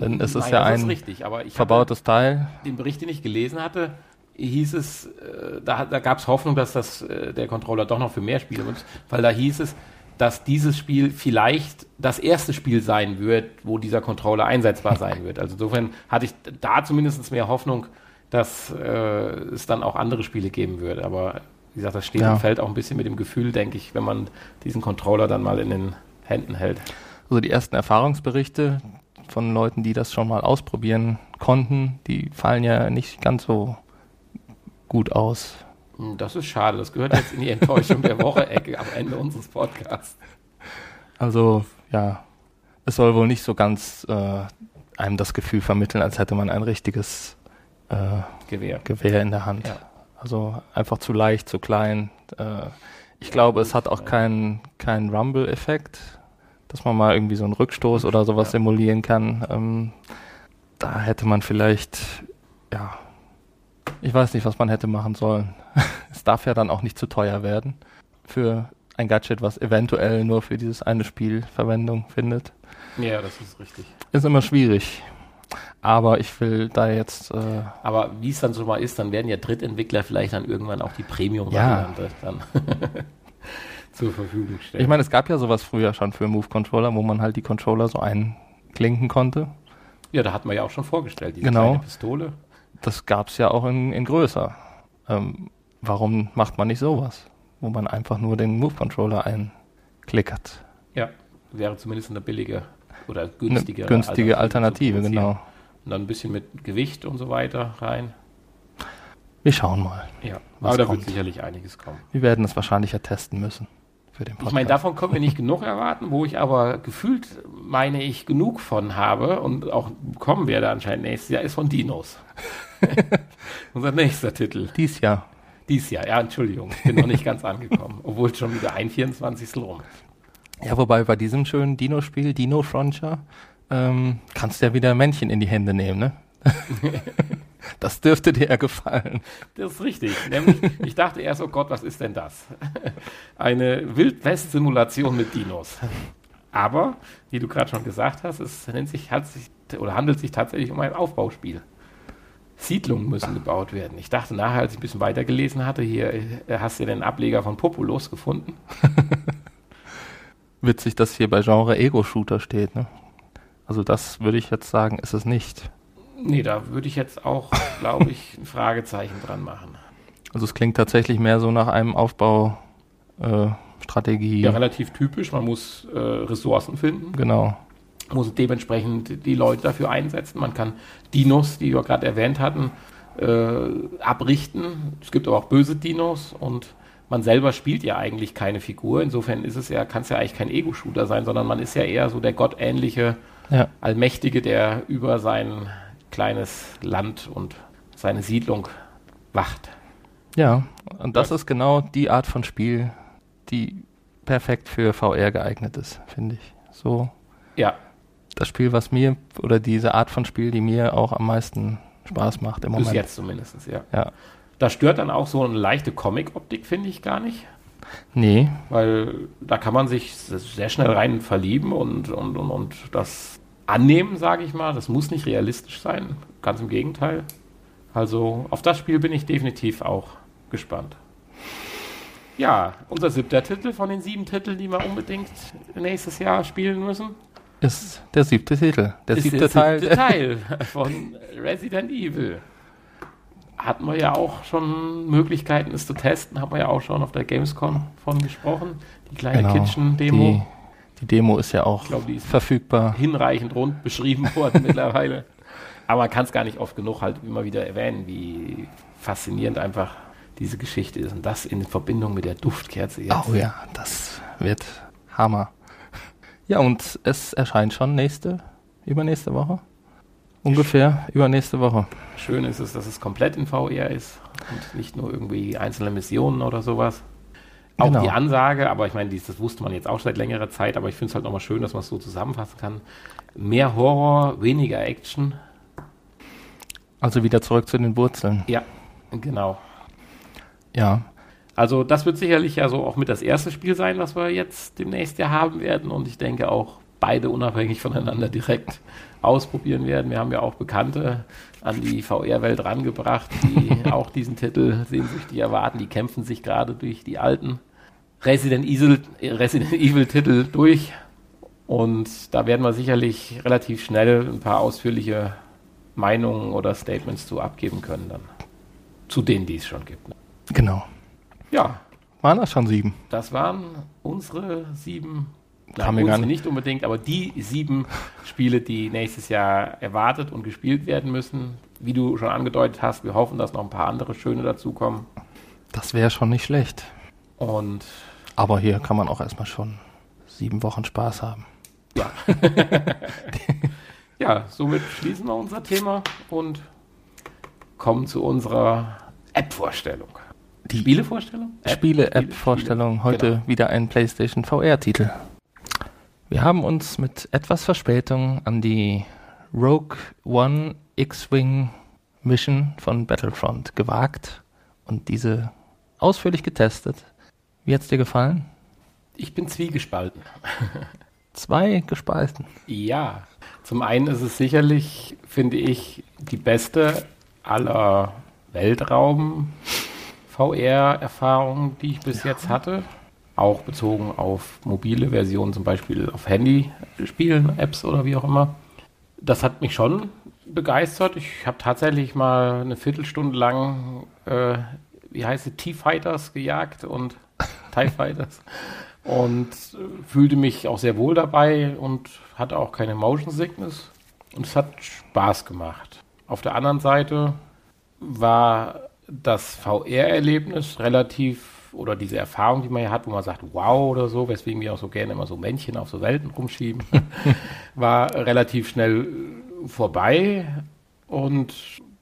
A: Denn es ist
B: Nein,
A: ja
B: das
A: ein
B: ist richtig, aber ich hatte-
A: verbautes Teil.
B: den Bericht, den ich gelesen hatte, hieß es, äh, da, da gab es Hoffnung, dass das, äh, der Controller doch noch für mehr Spiele nutzt, weil da hieß es, dass dieses Spiel vielleicht das erste Spiel sein wird, wo dieser Controller einsetzbar sein wird. Also insofern hatte ich da zumindest mehr Hoffnung, dass äh, es dann auch andere Spiele geben wird. Aber wie gesagt, das steht
A: Ja.
B: und fällt auch ein bisschen mit dem Gefühl, denke ich, wenn man diesen Controller dann mal in den Händen hält.
A: Also die ersten Erfahrungsberichte von Leuten, die das schon mal ausprobieren konnten, die fallen ja nicht ganz so gut aus.
B: Hm, Das ist schade. Das gehört jetzt in die Enttäuschung der Woche-Ecke [LAUGHS] am Ende unseres Podcasts.
A: Also ja, es soll wohl nicht so ganz äh, einem das Gefühl vermitteln, als hätte man ein richtiges äh,
B: Gewehr.
A: Gewehr in der Hand.
B: Ja.
A: Also einfach zu leicht, zu klein. Äh, ich glaube, es hat auch keinen keinen Rumble-Effekt, dass man mal irgendwie so einen Rückstoß oder sowas
B: Ja.
A: simulieren kann. Ähm, da hätte man vielleicht, ja, ich weiß nicht, was man hätte machen sollen. [LAUGHS] es darf ja dann auch nicht zu teuer werden für ein Gadget, was eventuell nur für dieses eine Spiel Verwendung findet.
B: Ja, das ist richtig.
A: Ist immer schwierig. Aber ich will da jetzt äh,
B: Aber wie es dann so mal ist, dann werden ja Drittentwickler vielleicht dann irgendwann auch die Premium-Variante dann [LAUGHS] zur Verfügung stellen.
A: Ich meine, es gab ja sowas früher schon für Move-Controller, wo man halt die Controller so einklinken konnte.
B: ja, da hatten wir ja auch schon vorgestellt, diese
A: Genau.
B: kleine Pistole.
A: Das gab es ja auch in, in größer. Ähm, warum macht man nicht sowas? Wo man einfach nur den Move-Controller einklickert.
B: Ja, wäre zumindest eine billige oder
A: Eine
B: günstige,
A: günstige Alternative,
B: produzieren.
A: genau.
B: Und dann ein bisschen mit Gewicht und so weiter rein.
A: Wir schauen mal.
B: Ja, aber da wird sicherlich einiges kommen.
A: Wir werden es wahrscheinlich ja testen müssen. Für den
B: Ich meine, davon können wir nicht genug erwarten, wo ich aber gefühlt, meine ich, genug von habe und auch bekommen werde anscheinend nächstes Jahr, ist von Dinos. [LAUGHS] Unser nächster Titel.
A: Dies Jahr.
B: Dies Jahr, ja, Entschuldigung, ich bin noch nicht ganz angekommen, obwohl schon wieder ein 24. rum ist.
A: Ja, wobei bei diesem schönen Dino-Spiel, Dino Frontier, ähm, kannst du ja wieder Männchen in die Hände nehmen, ne? [LAUGHS] das dürfte dir ja gefallen.
B: Das ist richtig. Nämlich, ich dachte erst, oh Gott, was ist denn das? Eine Wildwest-Simulation mit Dinos. Aber, wie du gerade schon gesagt hast, es nennt sich, hat sich, oder handelt sich tatsächlich um ein Aufbauspiel. Siedlungen müssen gebaut werden. Ich dachte nachher, als ich ein bisschen weitergelesen hatte, hier äh, hast du den Ableger von Populus gefunden. [LAUGHS]
A: Witzig, dass hier bei Genre Ego-Shooter steht, ne? Also das würde ich jetzt sagen, ist es nicht.
B: Nee, da würde ich jetzt auch, glaube ich, ein Fragezeichen dran machen.
A: Also es klingt tatsächlich mehr so nach einem Aufbaustrategie.
B: Ja, relativ typisch. Man muss äh, Ressourcen finden.
A: Genau.
B: Muss dementsprechend die Leute dafür einsetzen. Man kann Dinos, die wir gerade erwähnt hatten, äh, abrichten. Es gibt aber auch böse Dinos und man selber spielt ja eigentlich keine Figur. Insofern ist es ja, kann es ja eigentlich kein Ego-Shooter sein, sondern man ist ja eher so der gottähnliche
A: Ja.
B: Allmächtige, der über sein kleines Land und seine Siedlung wacht.
A: Ja, und das
B: Ja.
A: ist genau die Art von Spiel, die perfekt für VR geeignet ist, finde ich. So
B: Ja,
A: das Spiel, was mir, oder diese Art von Spiel, die mir auch am meisten Spaß macht im
B: bis
A: Moment.
B: jetzt zumindest, ja.
A: Ja.
B: Da stört dann auch so eine leichte Comic-Optik, finde ich gar nicht.
A: Nee,
B: Weil da kann man sich sehr schnell rein verlieben und, und, und, und das annehmen, sage ich mal. Das muss nicht realistisch sein, ganz im Gegenteil. Also auf das Spiel bin ich definitiv auch gespannt. Ja, unser siebter Titel von den sieben Titeln, die wir unbedingt nächstes Jahr spielen müssen,
A: ist der siebte Titel. Der siebte
B: der
A: Teil.
B: siebte Teil [LAUGHS] von Resident Evil. Hatten wir ja auch schon Möglichkeiten, es zu testen, haben wir ja auch schon auf der Gamescom von gesprochen. Die kleine
A: Genau,
B: Kitchen-Demo.
A: Die, Demo ist ja auch
B: die ist
A: verfügbar.
B: hinreichend rund beschrieben worden [LAUGHS] mittlerweile. Aber man kann es gar nicht oft genug halt immer wieder erwähnen, wie faszinierend einfach diese Geschichte ist. Und das in Verbindung mit der Duftkerze jetzt.
A: Oh ja, das wird Hammer. Ja, und es erscheint schon nächste, übernächste Woche. Ungefähr übernächste Woche.
B: Schön ist es, dass es komplett in VR ist und nicht nur irgendwie einzelne Missionen oder sowas. Auch
A: Genau.
B: die Ansage, aber ich meine, dies, das wusste man jetzt auch seit längerer Zeit, aber ich finde es halt nochmal schön, dass man es so zusammenfassen kann. Mehr Horror, weniger Action.
A: Also wieder zurück zu den Wurzeln.
B: Ja, genau.
A: Ja,
B: Also das wird sicherlich ja so auch mit das erste Spiel sein, was wir jetzt demnächst ja haben werden und ich denke auch beide unabhängig voneinander direkt [LAUGHS] ausprobieren werden. Wir haben ja auch Bekannte an die VR-Welt rangebracht, die [LAUGHS] auch diesen Titel sehnsüchtig erwarten. Die kämpfen sich gerade durch die alten Resident Evil, Resident Evil Titel durch und da werden wir sicherlich relativ schnell ein paar ausführliche Meinungen oder Statements zu abgeben können dann. Zu denen, die es schon gibt. ne?
A: genau.
B: Ja,
A: Waren das schon sieben?
B: das waren unsere sieben,
A: Haben wir gar nicht.
B: nicht unbedingt, aber die sieben Spiele, die nächstes Jahr erwartet und gespielt werden müssen. Wie du schon angedeutet hast, wir hoffen, dass noch ein paar andere schöne dazukommen.
A: Das wäre schon nicht schlecht.
B: Und
A: Aber hier kann man auch erstmal schon sieben Wochen Spaß haben.
B: ja. [LAUGHS] ja, somit schließen wir unser Thema und kommen zu unserer App-Vorstellung.
A: Die
B: Spielevorstellung? App?
A: Spiele-App-Vorstellung. Heute
B: Genau.
A: wieder ein PlayStation VR-Titel. Wir haben uns mit etwas Verspätung an die Rogue One X-Wing Mission von Battlefront gewagt und diese ausführlich getestet. Wie hat's dir gefallen?
B: Ich bin zwiegespalten. [LAUGHS]
A: Zwei gespalten.
B: Ja, zum einen ist es sicherlich, finde ich, die beste aller Weltraum-VR-Erfahrungen, die ich bis jetzt hatte. Auch bezogen auf mobile Versionen, zum Beispiel auf Handy-Spielen, Apps oder wie auch immer. Das hat mich schon begeistert. Ich habe tatsächlich mal eine Viertelstunde lang, äh, wie heißt es, T-Fighters gejagt und [LAUGHS] TIE Fighters und fühlte mich auch sehr wohl dabei und hatte auch keine Motion Sickness und es hat Spaß gemacht. Auf der anderen Seite war das VR-Erlebnis relativ oder diese Erfahrung, die man ja hat, wo man sagt, wow oder so, weswegen wir auch so gerne immer so Männchen auf so Welten rumschieben, [LAUGHS] war relativ schnell vorbei und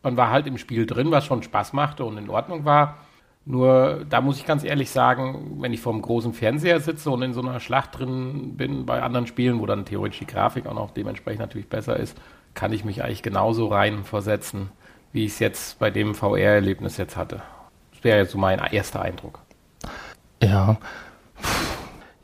B: man war halt im Spiel drin, was schon Spaß machte und in Ordnung war. Nur da muss ich ganz ehrlich sagen, wenn ich vor einem großen Fernseher sitze und in so einer Schlacht drin bin bei anderen Spielen, wo dann theoretisch die Grafik auch noch dementsprechend natürlich besser ist, kann ich mich eigentlich genauso rein versetzen, wie ich es jetzt bei dem VR-Erlebnis jetzt hatte. Das wäre jetzt so mein erster Eindruck.
A: Ja.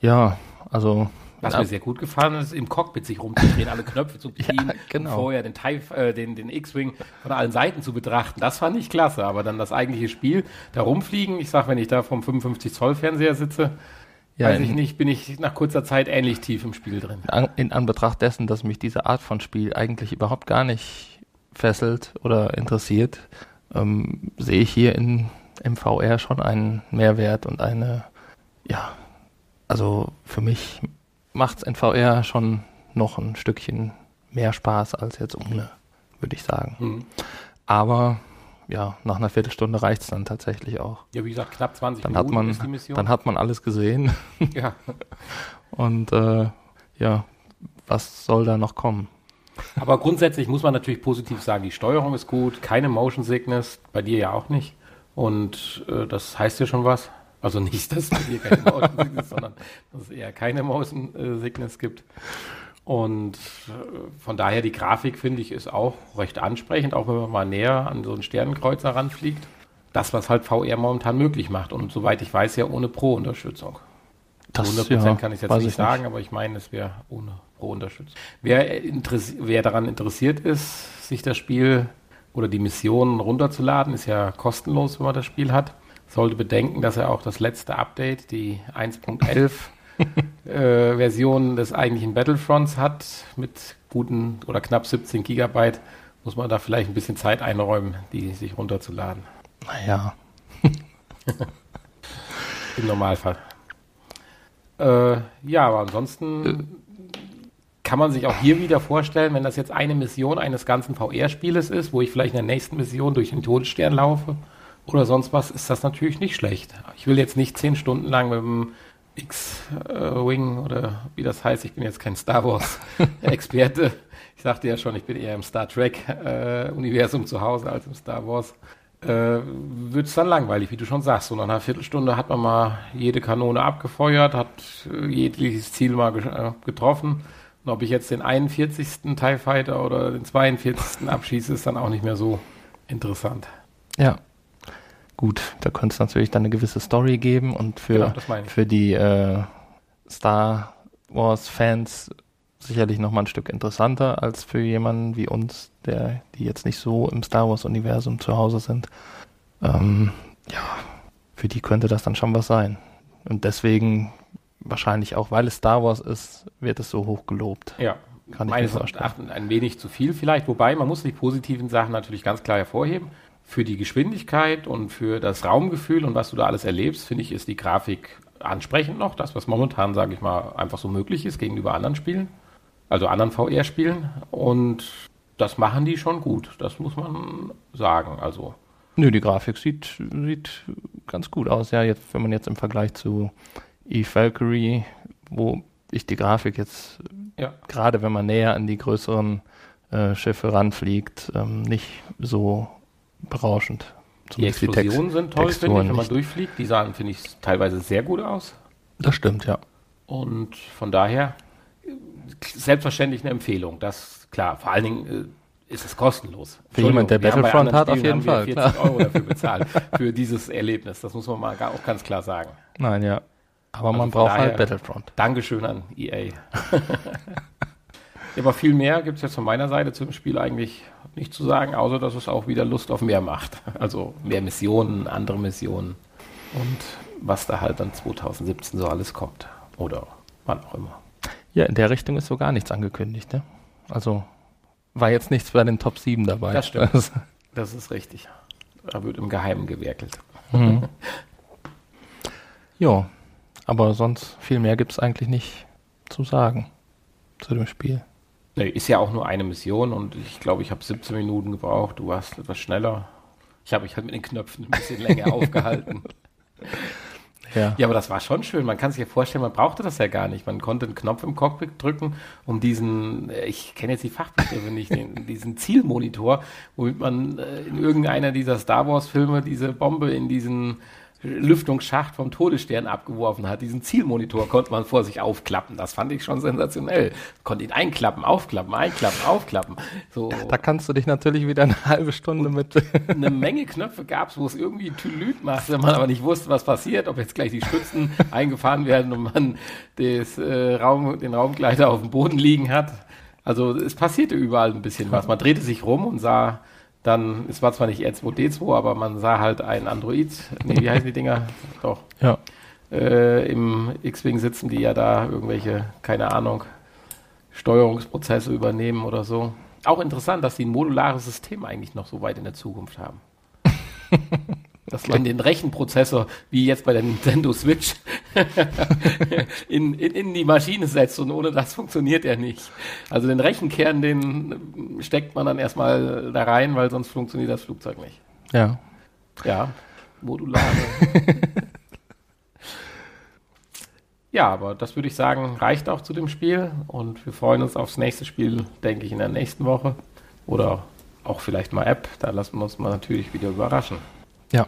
A: Ja, also
B: was mir sehr gut gefallen ist, im Cockpit sich rumzudrehen, alle Knöpfe zu [LAUGHS] bedienen, ja,
A: genau.
B: vorher den, äh, den, den X-Wing von allen Seiten zu betrachten. Das fand ich klasse, aber dann das eigentliche Spiel, da rumfliegen, ich sag, wenn ich da vom 55 Zoll Fernseher sitze, ja, weiß ich nicht, bin ich nach kurzer Zeit ähnlich tief im Spiel drin.
A: In Anbetracht dessen, dass mich diese Art von Spiel eigentlich überhaupt gar nicht fesselt oder interessiert, ähm, sehe ich hier in, im VR schon einen Mehrwert und eine, ja, also für mich macht es in VR schon noch ein Stückchen mehr Spaß als jetzt ohne, würde ich sagen. Mhm. Aber ja, nach einer Viertelstunde reicht es dann tatsächlich auch.
B: Ja, wie gesagt, knapp 20
A: dann Minuten hat man,
B: ist die Mission.
A: Dann hat man alles gesehen. [LAUGHS]
B: Ja.
A: Und äh, ja, was soll da noch kommen?
B: Aber grundsätzlich muss man natürlich positiv sagen, die Steuerung ist gut, keine Motion Sickness, bei dir ja auch nicht. Und äh, das heißt ja schon was. Also nicht, [LAUGHS] dass es hier keine Motion Sickness, sondern dass es eher keine Motion äh, gibt. Und äh, von daher die Grafik, finde ich, ist auch recht ansprechend, auch wenn man mal näher an so einen Sternenkreuzer ranfliegt. Das, was halt VR momentan möglich macht. Und soweit ich weiß, ja ohne Pro-Unterstützung.
A: Das,
B: 100% ja, kann ich jetzt nicht sagen, nicht. aber ich meine, es wäre ohne Pro-Unterstützung. Wer, wer daran interessiert ist, sich das Spiel oder die Missionen runterzuladen, ist ja kostenlos, wenn man das Spiel hat sollte bedenken, dass er auch das letzte Update, die 1.11 [LAUGHS] äh, Version des eigentlichen Battlefronts hat, mit guten oder knapp 17 Gigabyte. Muss man da vielleicht ein bisschen Zeit einräumen, die sich runterzuladen.
A: Naja. [LAUGHS]
B: Im Normalfall. Äh, ja, aber ansonsten äh. Kann man sich auch hier wieder vorstellen, wenn das jetzt eine Mission eines ganzen VR-Spieles ist, wo ich vielleicht in der nächsten Mission durch den Todesstern laufe oder sonst was, ist das natürlich nicht schlecht. Ich will jetzt nicht zehn Stunden lang mit dem X-Wing oder wie das heißt, ich bin jetzt kein Star Wars-Experte. [LAUGHS] ich sagte ja schon, ich bin eher im Star Trek-Universum zu Hause als im Star Wars. Äh, wird es dann langweilig, wie du schon sagst. So nach einer Viertelstunde hat man mal jede Kanone abgefeuert, hat äh, jegliches Ziel mal äh, getroffen. Und ob ich jetzt den 41. TIE Fighter oder den 42. abschieße, ist dann auch nicht mehr so interessant.
A: Ja, Gut, da könnte es natürlich dann eine gewisse Story geben und für, genau, für die äh, Star Wars-Fans sicherlich nochmal ein Stück interessanter als für jemanden wie uns, der die jetzt nicht so im Star Wars-Universum zu Hause sind. Ähm, ja, für die könnte das dann schon was sein. Und deswegen wahrscheinlich auch, weil es Star Wars ist, wird es so hoch gelobt.
B: Ja, kann ich meines Erachtens ein wenig zu viel vielleicht, wobei man muss die positiven Sachen natürlich ganz klar hervorheben für die Geschwindigkeit und für das Raumgefühl und was du da alles erlebst, finde ich, ist die Grafik ansprechend noch. Das, was momentan, sage ich mal, einfach so möglich ist gegenüber anderen Spielen, also anderen VR-Spielen. Und das machen die schon gut. Das muss man sagen. Also.
A: Nö, die Grafik sieht, sieht ganz gut aus. Ja, jetzt, wenn man jetzt im Vergleich zu E-Valkyrie, wo ich die Grafik jetzt, ja. gerade wenn man näher an die größeren äh, Schiffe ranfliegt, ähm, nicht so berauschend.
B: Die Explosionen die sind toll, finde ich, wenn man durchfliegt. Die sahen, finde ich, teilweise sehr gut aus.
A: Das stimmt, ja.
B: Und von daher selbstverständlich eine Empfehlung. Das klar, vor allen Dingen äh, ist es kostenlos.
A: Für jemand, der Battlefront hat, auf jeden Fall.
B: 40 klar. Euro dafür bezahlt für dieses Erlebnis. Das muss man mal auch ganz klar sagen.
A: Nein, ja. Aber also man braucht halt daher, halt Battlefront.
B: Dankeschön an EA. aber [LAUGHS] viel mehr gibt es jetzt von meiner Seite zum Spiel eigentlich nicht zu sagen, außer dass es auch wieder Lust auf mehr macht. [LAUGHS] Also mehr Missionen, andere Missionen und was da halt dann 2017 so alles kommt. Oder wann auch immer.
A: Ja, in der Richtung ist so gar nichts angekündigt, ne? Also war jetzt nichts bei den Top 7 dabei.
B: Das stimmt. [LAUGHS] das ist richtig. Da wird im Geheimen gewerkelt. Mhm.
A: ja, aber sonst viel mehr gibt es eigentlich nicht zu sagen zu dem Spiel.
B: Nee, ist ja auch nur eine Mission und ich glaube, ich habe 17 Minuten gebraucht. Du warst etwas schneller. Ich habe mich halt mit den Knöpfen ein bisschen länger [LAUGHS] aufgehalten.
A: Ja.
B: Ja, aber das war schon schön. Man kann sich ja vorstellen, man brauchte das ja gar nicht. Man konnte einen Knopf im Cockpit drücken, um diesen, äh, ich kenne jetzt die Fachbegriffe nicht, den, diesen Zielmonitor, womit man äh, in irgendeiner dieser Star Wars-Filme diese Bombe in diesen Lüftungsschacht vom Todesstern abgeworfen hat. Diesen Zielmonitor konnte man vor sich aufklappen. Das fand ich schon sensationell. Konnte ihn einklappen, aufklappen, einklappen, aufklappen. So
A: Da kannst du dich natürlich wieder eine halbe Stunde mit.
B: eine Menge Knöpfe gab es, wo es irgendwie Tylüt machte, man aber nicht wusste, was passiert, ob jetzt gleich die Stützen [LAUGHS] eingefahren werden und man des, äh, Raum, den Raumgleiter auf dem Boden liegen hat. Also es passierte überall ein bisschen was. Man drehte sich rum und sah dann, es war zwar nicht R2D2, aber man sah halt ein Android, nee, wie heißen die Dinger? Doch,
A: ja.
B: äh, im X-Wing sitzen, die ja da irgendwelche, keine Ahnung, Steuerungsprozesse übernehmen oder so. Auch interessant, dass sie ein modulares System eigentlich noch so weit in der Zukunft haben. [LAUGHS] dass man den Rechenprozessor, wie jetzt bei der Nintendo Switch, [LAUGHS] in, in, in die Maschine setzt und ohne das funktioniert er nicht. Also den Rechenkern, den steckt man dann erstmal da rein, weil sonst funktioniert das Flugzeug nicht.
A: Ja.
B: Ja, modulare. [LAUGHS] ja, aber das würde ich sagen, reicht auch zu dem Spiel und wir freuen uns aufs nächste Spiel, denke ich, in der nächsten Woche oder auch vielleicht mal App. Da lassen wir uns mal natürlich wieder überraschen.
A: Ja.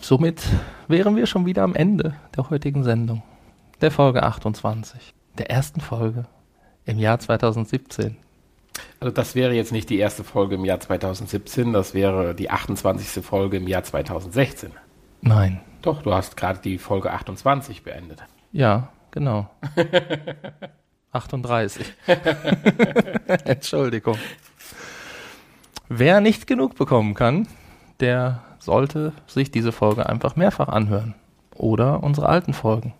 A: Somit wären wir schon wieder am Ende der heutigen Sendung. Der Folge 28. Der ersten Folge im Jahr 2017.
B: Also das wäre jetzt nicht die erste Folge im Jahr 2017, das wäre die 28. Folge im Jahr 2016.
A: Nein.
B: Doch, du hast gerade die Folge 28 beendet.
A: Ja, genau. [LAUGHS] 38. [LAUGHS] Entschuldigung. Wer nicht genug bekommen kann, der sollte sich diese Folge einfach mehrfach anhören. Oder unsere alten Folgen.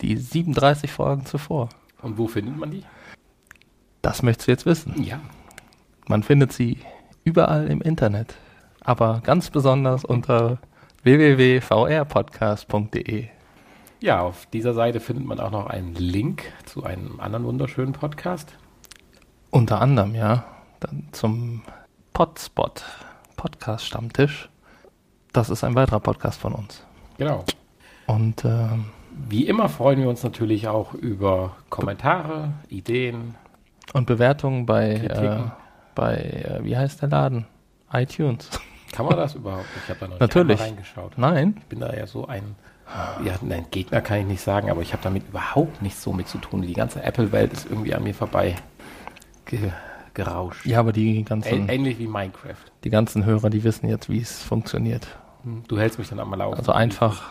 A: Die 37 Folgen zuvor.
B: Und wo findet man die?
A: Das möchtest du jetzt wissen.
B: Ja.
A: Man findet sie überall im Internet. Aber ganz besonders unter www.vrpodcast.de.
B: Ja, auf dieser Seite findet man auch noch einen Link zu einem anderen wunderschönen Podcast.
A: Unter anderem, ja. Dann zum Podspot, Podcast Stammtisch. Das ist ein weiterer Podcast von uns.
B: Genau.
A: Und ähm,
B: Wie immer freuen wir uns natürlich auch über Kommentare, Ideen.
A: Und Bewertungen bei, äh, bei äh, wie heißt der Laden? iTunes.
B: Kann man das überhaupt? Ich habe da noch
A: Natürlich.
B: nicht reingeschaut.
A: Nein?
B: Ich bin da ja so ein, ja, nein, Gegner kann ich nicht sagen, aber ich habe damit überhaupt nichts so mit zu tun. Die ganze Apple-Welt ist irgendwie an mir vorbei ge gerauscht.
A: Ja, aber die
B: Ä
A: ganzen,
B: ähnlich wie Minecraft.
A: die ganzen Hörer, die wissen jetzt, wie es funktioniert.
B: Hm, Du hältst mich dann einmal auf.
A: Also einfach,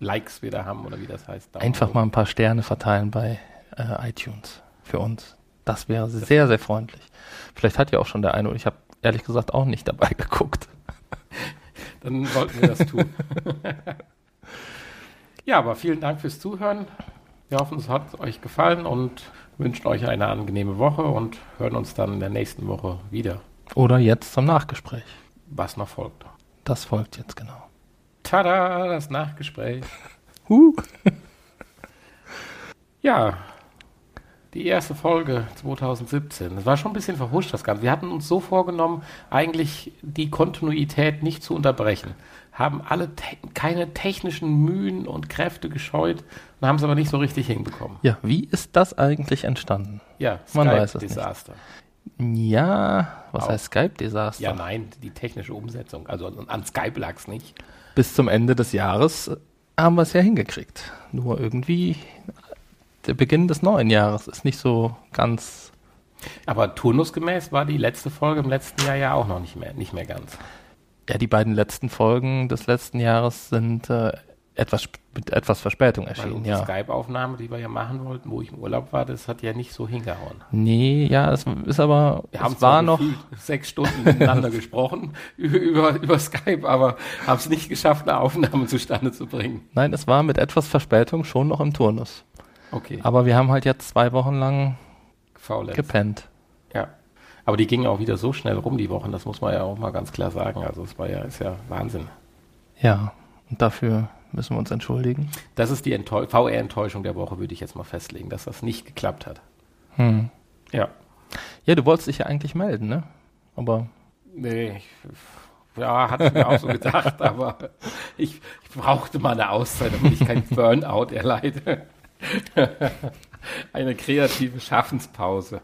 B: Likes wieder haben oder wie das heißt. Daumen
A: einfach mal ein paar Sterne verteilen bei äh, iTunes für uns. Das wäre sehr, sehr freundlich. Vielleicht hat ja auch schon der eine, und ich habe ehrlich gesagt auch nicht dabei [LAUGHS] geguckt.
B: Dann sollten wir das tun. [LAUGHS] ja, aber vielen Dank fürs Zuhören. Wir hoffen, es hat euch gefallen und wünschen euch eine angenehme Woche und hören uns dann in der nächsten Woche wieder,
A: Oder jetzt zum Nachgespräch.
B: was noch folgt.
A: Das folgt jetzt genau.
B: Tada, das Nachgespräch. [LAUGHS]
A: Huh. [LAUGHS]
B: Ja, die erste Folge 2017. Das war schon ein bisschen verhuscht, das Ganze. Wir hatten uns so vorgenommen, eigentlich die Kontinuität nicht zu unterbrechen. Haben alle te keine technischen Mühen und Kräfte gescheut und haben es aber nicht so richtig hinbekommen.
A: Ja, wie ist das eigentlich entstanden?
B: Ja,
A: Man weiß es nicht.
B: Desaster.
A: Ja, was
B: Auch.
A: heißt Skype-Desaster?
B: Ja, nein, die technische Umsetzung. Also an- an Skype lag es nicht.
A: Bis zum Ende des Jahres haben wir es ja hingekriegt. Nur irgendwie der Beginn des neuen Jahres ist nicht so ganz.
B: Aber turnusgemäß war die letzte Folge im letzten Jahr ja auch noch nicht mehr, nicht mehr ganz.
A: Ja, die beiden letzten Folgen des letzten Jahres sind äh, etwas mit etwas Verspätung erschienen,
B: unsere
A: ja.
B: Skype-Aufnahme, die wir ja machen wollten, wo ich im Urlaub war, das hat ja nicht so hingehauen.
A: Nee, ja, es ist aber,
B: Wir haben zwar
A: noch,
B: sechs Stunden miteinander [LAUGHS] gesprochen über, über, Skype, aber haben es nicht geschafft, eine Aufnahme zustande zu bringen.
A: nein, es war mit etwas Verspätung schon noch im Turnus.
B: Okay,
A: Aber wir haben halt jetzt zwei Wochen lang
B: faulenzt.
A: gepennt.
B: Aber die gingen auch wieder so schnell rum, die Wochen, das muss man ja auch mal ganz klar sagen. Also es war ja, ist ja Wahnsinn.
A: Ja, und dafür müssen wir uns entschuldigen.
B: Das ist die Enttäu- VR-Enttäuschung der Woche, würde ich jetzt mal festlegen, dass das nicht geklappt hat.
A: Hm.
B: Ja.
A: Ja, du wolltest dich ja eigentlich melden, ne? Aber
B: Nee, ich Ja, hatte ich mir auch so [LAUGHS] gedacht, aber ich, ich brauchte mal eine Auszeit, damit ich kein Burnout erleide. [LAUGHS] eine kreative Schaffenspause.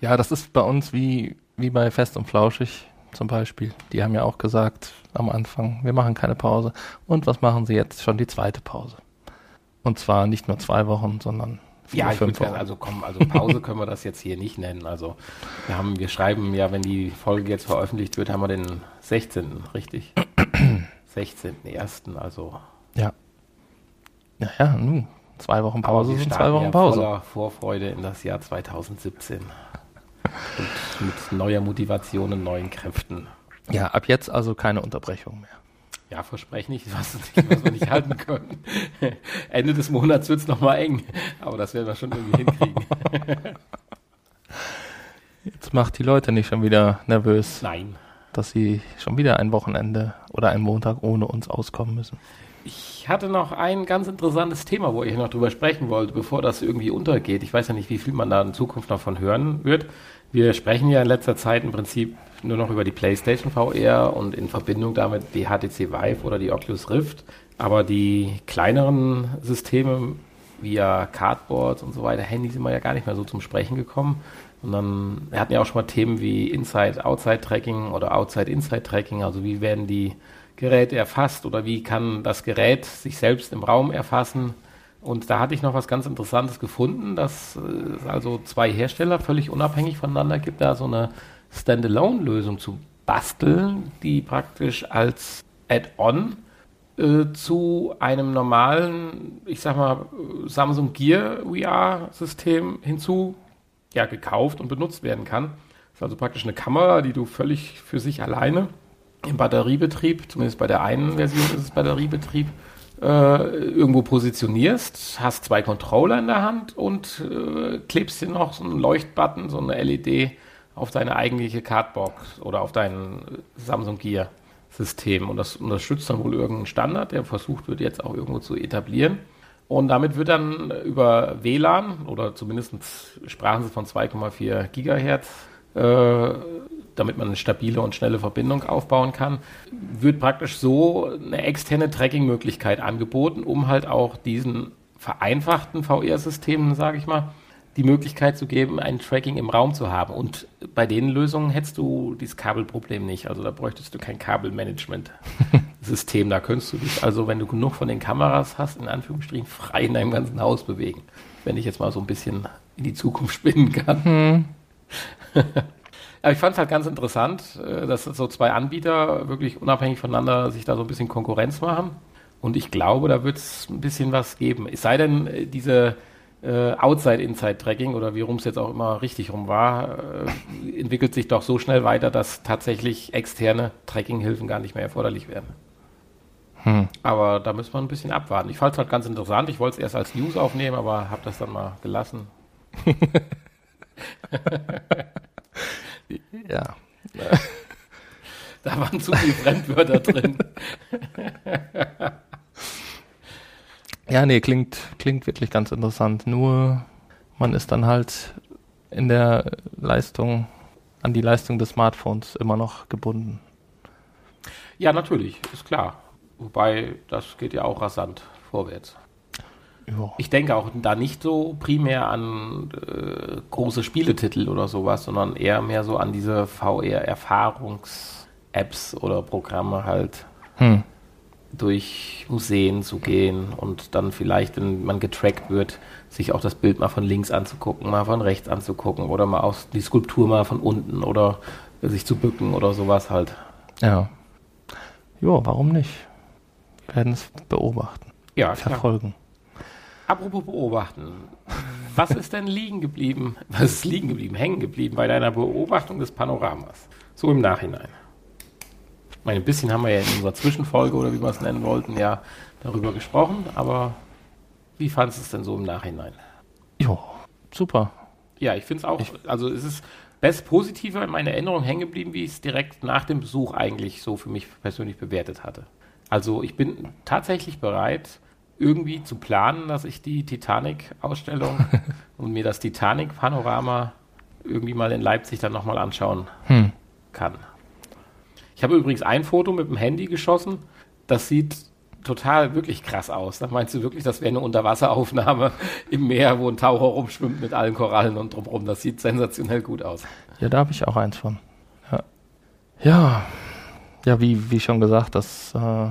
A: Ja, das ist bei uns wie, wie bei Fest und Flauschig zum Beispiel. Die haben ja auch gesagt am Anfang, wir machen keine Pause. Und was machen sie jetzt? Schon die zweite Pause. Und zwar nicht nur zwei Wochen, sondern vier,
B: Ja,
A: fünf Wochen.
B: also komm, also Pause können wir das jetzt hier nicht nennen. Also wir haben, wir schreiben ja, wenn die Folge jetzt veröffentlicht wird, haben wir den 16. richtig? [CLEARS THROAT] 16.01. Also
A: Ja. Ja, ja, nun, zwei Wochen Pause sind zwei Wochen
B: ja
A: Pause.
B: voller Vorfreude in das Jahr 2017. Und mit neuer Motivation und neuen Kräften.
A: Ja, ab jetzt also keine Unterbrechung mehr.
B: Ja, verspreche [LAUGHS] nicht, was, wir nicht halten können. [LAUGHS] Ende des Monats wird es nochmal eng, aber das werden wir schon irgendwie hinkriegen. [LAUGHS]
A: Jetzt macht die Leute nicht schon wieder nervös,
B: Nein.
A: dass sie schon wieder ein Wochenende oder einen Montag ohne uns auskommen müssen.
B: Ich hatte noch ein ganz interessantes Thema, wo ich noch drüber sprechen wollte, bevor das irgendwie untergeht. Ich weiß ja nicht, wie viel man da in Zukunft noch von hören wird. Wir sprechen ja in letzter Zeit im Prinzip nur noch über die PlayStation VR und in Verbindung damit die HTC Vive oder die Oculus Rift. Aber die kleineren Systeme via Cardboards und so weiter, Handys sind wir ja gar nicht mehr so zum Sprechen gekommen. Sondern wir hatten ja auch schon mal Themen wie Inside-Outside-Tracking oder Outside-Inside-Tracking. Also wie werden die Geräte erfasst oder wie kann das Gerät sich selbst im Raum erfassen. Und da hatte ich noch was ganz Interessantes gefunden, dass äh, es also zwei Hersteller völlig unabhängig voneinander gibt, da so eine Standalone-Lösung zu basteln, die praktisch als Add-on äh, zu einem normalen, ich sag mal, äh, Samsung Gear VR-System hinzu ja, gekauft und benutzt werden kann. Das ist also praktisch eine Kamera, die du völlig für sich alleine im Batteriebetrieb, zumindest bei der einen Version ist es Batteriebetrieb, äh, irgendwo positionierst, hast zwei Controller in der Hand und äh, klebst dir noch so einen Leuchtbutton, so eine LED auf deine eigentliche Cardbox oder auf dein Samsung Gear System. Und das unterstützt dann wohl irgendeinen Standard, der versucht wird jetzt auch irgendwo zu etablieren. Und damit wird dann über WLAN oder zumindest sprachen sie von 2,4 Gigahertz, äh, damit man eine stabile und schnelle Verbindung aufbauen kann, wird praktisch so eine externe Tracking-Möglichkeit angeboten, um halt auch diesen vereinfachten VR-Systemen, sage ich mal, die Möglichkeit zu geben, ein Tracking im Raum zu haben. Und bei den Lösungen hättest du dieses Kabelproblem nicht. Also da bräuchtest du kein Kabelmanagement-System. Da könntest du dich also, wenn du genug von den Kameras hast, in Anführungsstrichen frei in deinem ganzen Haus bewegen. Wenn ich jetzt mal so ein bisschen in die Zukunft spinnen kann. [LAUGHS] Aber ich fand es halt ganz interessant, äh, dass so zwei Anbieter wirklich unabhängig voneinander sich da so ein bisschen Konkurrenz machen. Und ich glaube, da wird es ein bisschen was geben. Es sei denn, äh, diese äh, Outside-Inside-Tracking oder wie rum es jetzt auch immer richtig rum war, äh, entwickelt sich doch so schnell weiter, dass tatsächlich externe Tracking-Hilfen gar nicht mehr erforderlich werden.
A: Hm.
B: Aber da müssen wir ein bisschen abwarten. Ich fand es halt ganz interessant. Ich wollte es erst als News aufnehmen, aber habe das dann mal gelassen. [LAUGHS]
A: Ja.
B: Da waren zu viele Fremdwörter drin.
A: Ja, nee, klingt, klingt wirklich ganz interessant. Nur man ist dann halt in der Leistung, an die Leistung des Smartphones immer noch gebunden.
B: Ja, natürlich, ist klar. Wobei, das geht ja auch rasant vorwärts.
A: Ja.
B: Ich denke auch da nicht so primär an äh, große Spieletitel oder sowas, sondern eher mehr so an diese VR-Erfahrungs-Apps oder Programme halt
A: Hm.
B: durch Museen zu gehen und dann vielleicht, wenn man getrackt wird, sich auch das Bild mal von links anzugucken, mal von rechts anzugucken oder mal aus die Skulptur mal von unten oder sich zu bücken oder sowas halt.
A: Ja. Ja, warum nicht? Wir werden es beobachten,
B: Ja, klar. Apropos beobachten. Was ist denn liegen geblieben? Was ist liegen geblieben, hängen geblieben bei deiner Beobachtung des Panoramas? So im Nachhinein. Ich meine, ein bisschen haben wir ja in unserer Zwischenfolge oder wie wir es nennen wollten, ja darüber gesprochen, aber wie fandest du es denn so im Nachhinein?
A: Ja, super.
B: Ja, ich finde es auch, also es ist best positiver in meiner Erinnerung hängen geblieben, wie ich es direkt nach dem Besuch eigentlich so für mich persönlich bewertet hatte. Also ich bin tatsächlich bereit, irgendwie zu planen, dass ich die Titanic-Ausstellung [LAUGHS] und mir das Titanic-Panorama irgendwie mal in Leipzig dann nochmal anschauen
A: Hm.
B: kann. Ich habe übrigens ein Foto mit dem Handy geschossen. Das sieht total wirklich krass aus. Da meinst du wirklich, das wäre eine Unterwasseraufnahme [LAUGHS] im Meer, wo ein Taucher rumschwimmt mit allen Korallen und drumherum. Das sieht sensationell gut aus.
A: Ja, da habe ich auch eins von. Ja, ja, ja wie, wie schon gesagt, das äh,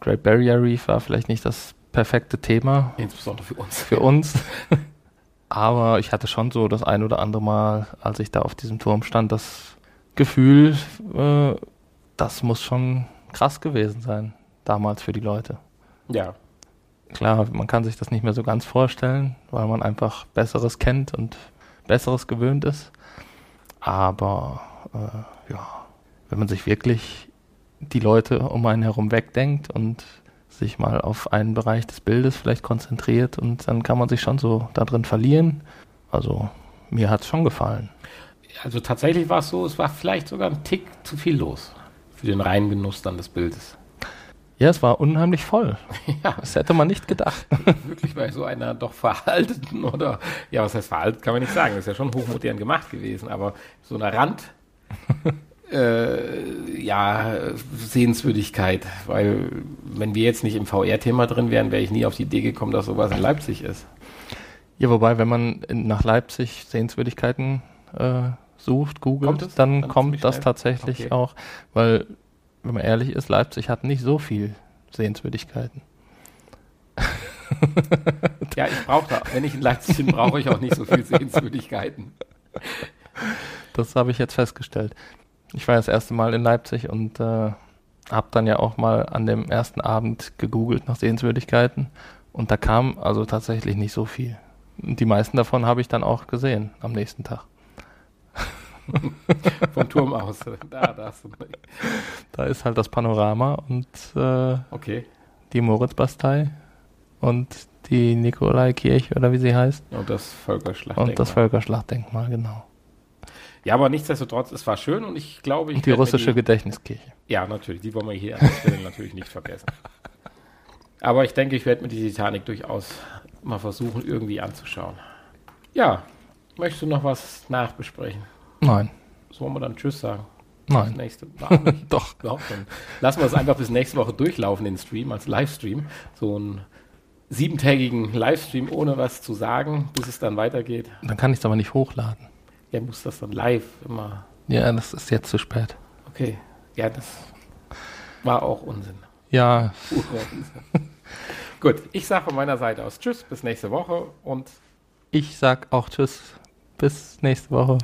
A: Great Barrier Reef war vielleicht nicht das perfekte Thema.
B: Insbesondere für uns.
A: Für uns. [LAUGHS] Aber ich hatte schon so das ein oder andere Mal, als ich da auf diesem Turm stand, das Gefühl, äh, das muss schon krass gewesen sein, damals für die Leute.
B: Ja.
A: Klar, man kann sich das nicht mehr so ganz vorstellen, weil man einfach Besseres kennt und Besseres gewöhnt ist. Aber äh, ja, wenn man sich wirklich die Leute um einen herum wegdenkt und sich mal auf einen Bereich des Bildes vielleicht konzentriert und dann kann man sich schon so da drin verlieren. Also mir hat es schon gefallen.
B: Also tatsächlich war es so, es war vielleicht sogar ein Tick zu viel los für den reinen Genuss dann des Bildes.
A: Ja, es war unheimlich voll. [LAUGHS] Ja. Das hätte man nicht gedacht. [LAUGHS]
B: Wirklich bei so einer doch veralteten oder, ja, was heißt veraltet, kann man nicht sagen. Das ist ja schon hochmodern gemacht gewesen, aber so einer Rand, äh, ja, Sehenswürdigkeit. Weil, wenn wir jetzt nicht im VR-Thema drin wären, wäre ich nie auf die Idee gekommen, dass sowas in Leipzig ist.
A: Ja, wobei, wenn man in, nach Leipzig Sehenswürdigkeiten äh, sucht, googelt, kommt dann, dann kommt das tatsächlich okay. auch, weil wenn man ehrlich ist, Leipzig hat nicht so viel Sehenswürdigkeiten. [LAUGHS]
B: ja, ich brauche da, wenn ich in Leipzig bin, brauche ich auch nicht so viel [LAUGHS] Sehenswürdigkeiten.
A: Das habe ich jetzt festgestellt. Ich war das erste Mal in Leipzig und äh, habe dann ja auch mal an dem ersten Abend gegoogelt nach Sehenswürdigkeiten und da kam also tatsächlich nicht so viel. Und die meisten davon habe ich dann auch gesehen am nächsten Tag. [LAUGHS]
B: Vom Turm aus. Da,
A: da, da ist halt das Panorama und äh,
B: okay.
A: die Moritzbastei und die Nikolaikirche oder wie sie heißt.
B: Und das Völkerschlachtdenkmal.
A: Und das Völkerschlachtdenkmal, genau.
B: Ja, aber nichtsdestotrotz, es war schön und ich glaube, ich.
A: Und die russische die, Gedächtniskirche.
B: Ja, natürlich. Die wollen wir hier an der natürlich nicht vergessen. Aber ich denke, ich werde mir die Titanic durchaus mal versuchen, irgendwie anzuschauen. Ja, möchtest du noch was nachbesprechen?
A: Nein.
B: Sollen wir dann Tschüss sagen?
A: Nein.
B: Bis nächste, [LAUGHS]
A: Doch.
B: Doch, dann lassen wir es einfach bis nächste Woche durchlaufen, den Stream, als Livestream. So einen siebentägigen Livestream ohne was zu sagen, bis es dann weitergeht.
A: Dann kann ich es aber nicht hochladen.
B: Ja, muss das dann live immer.
A: Ja, das ist jetzt zu spät.
B: Okay. Ja, das war auch Unsinn.
A: Ja.
B: Gut, [LAUGHS] ich sage von meiner Seite aus Tschüss, bis nächste Woche und
A: ich sag auch Tschüss, bis nächste Woche.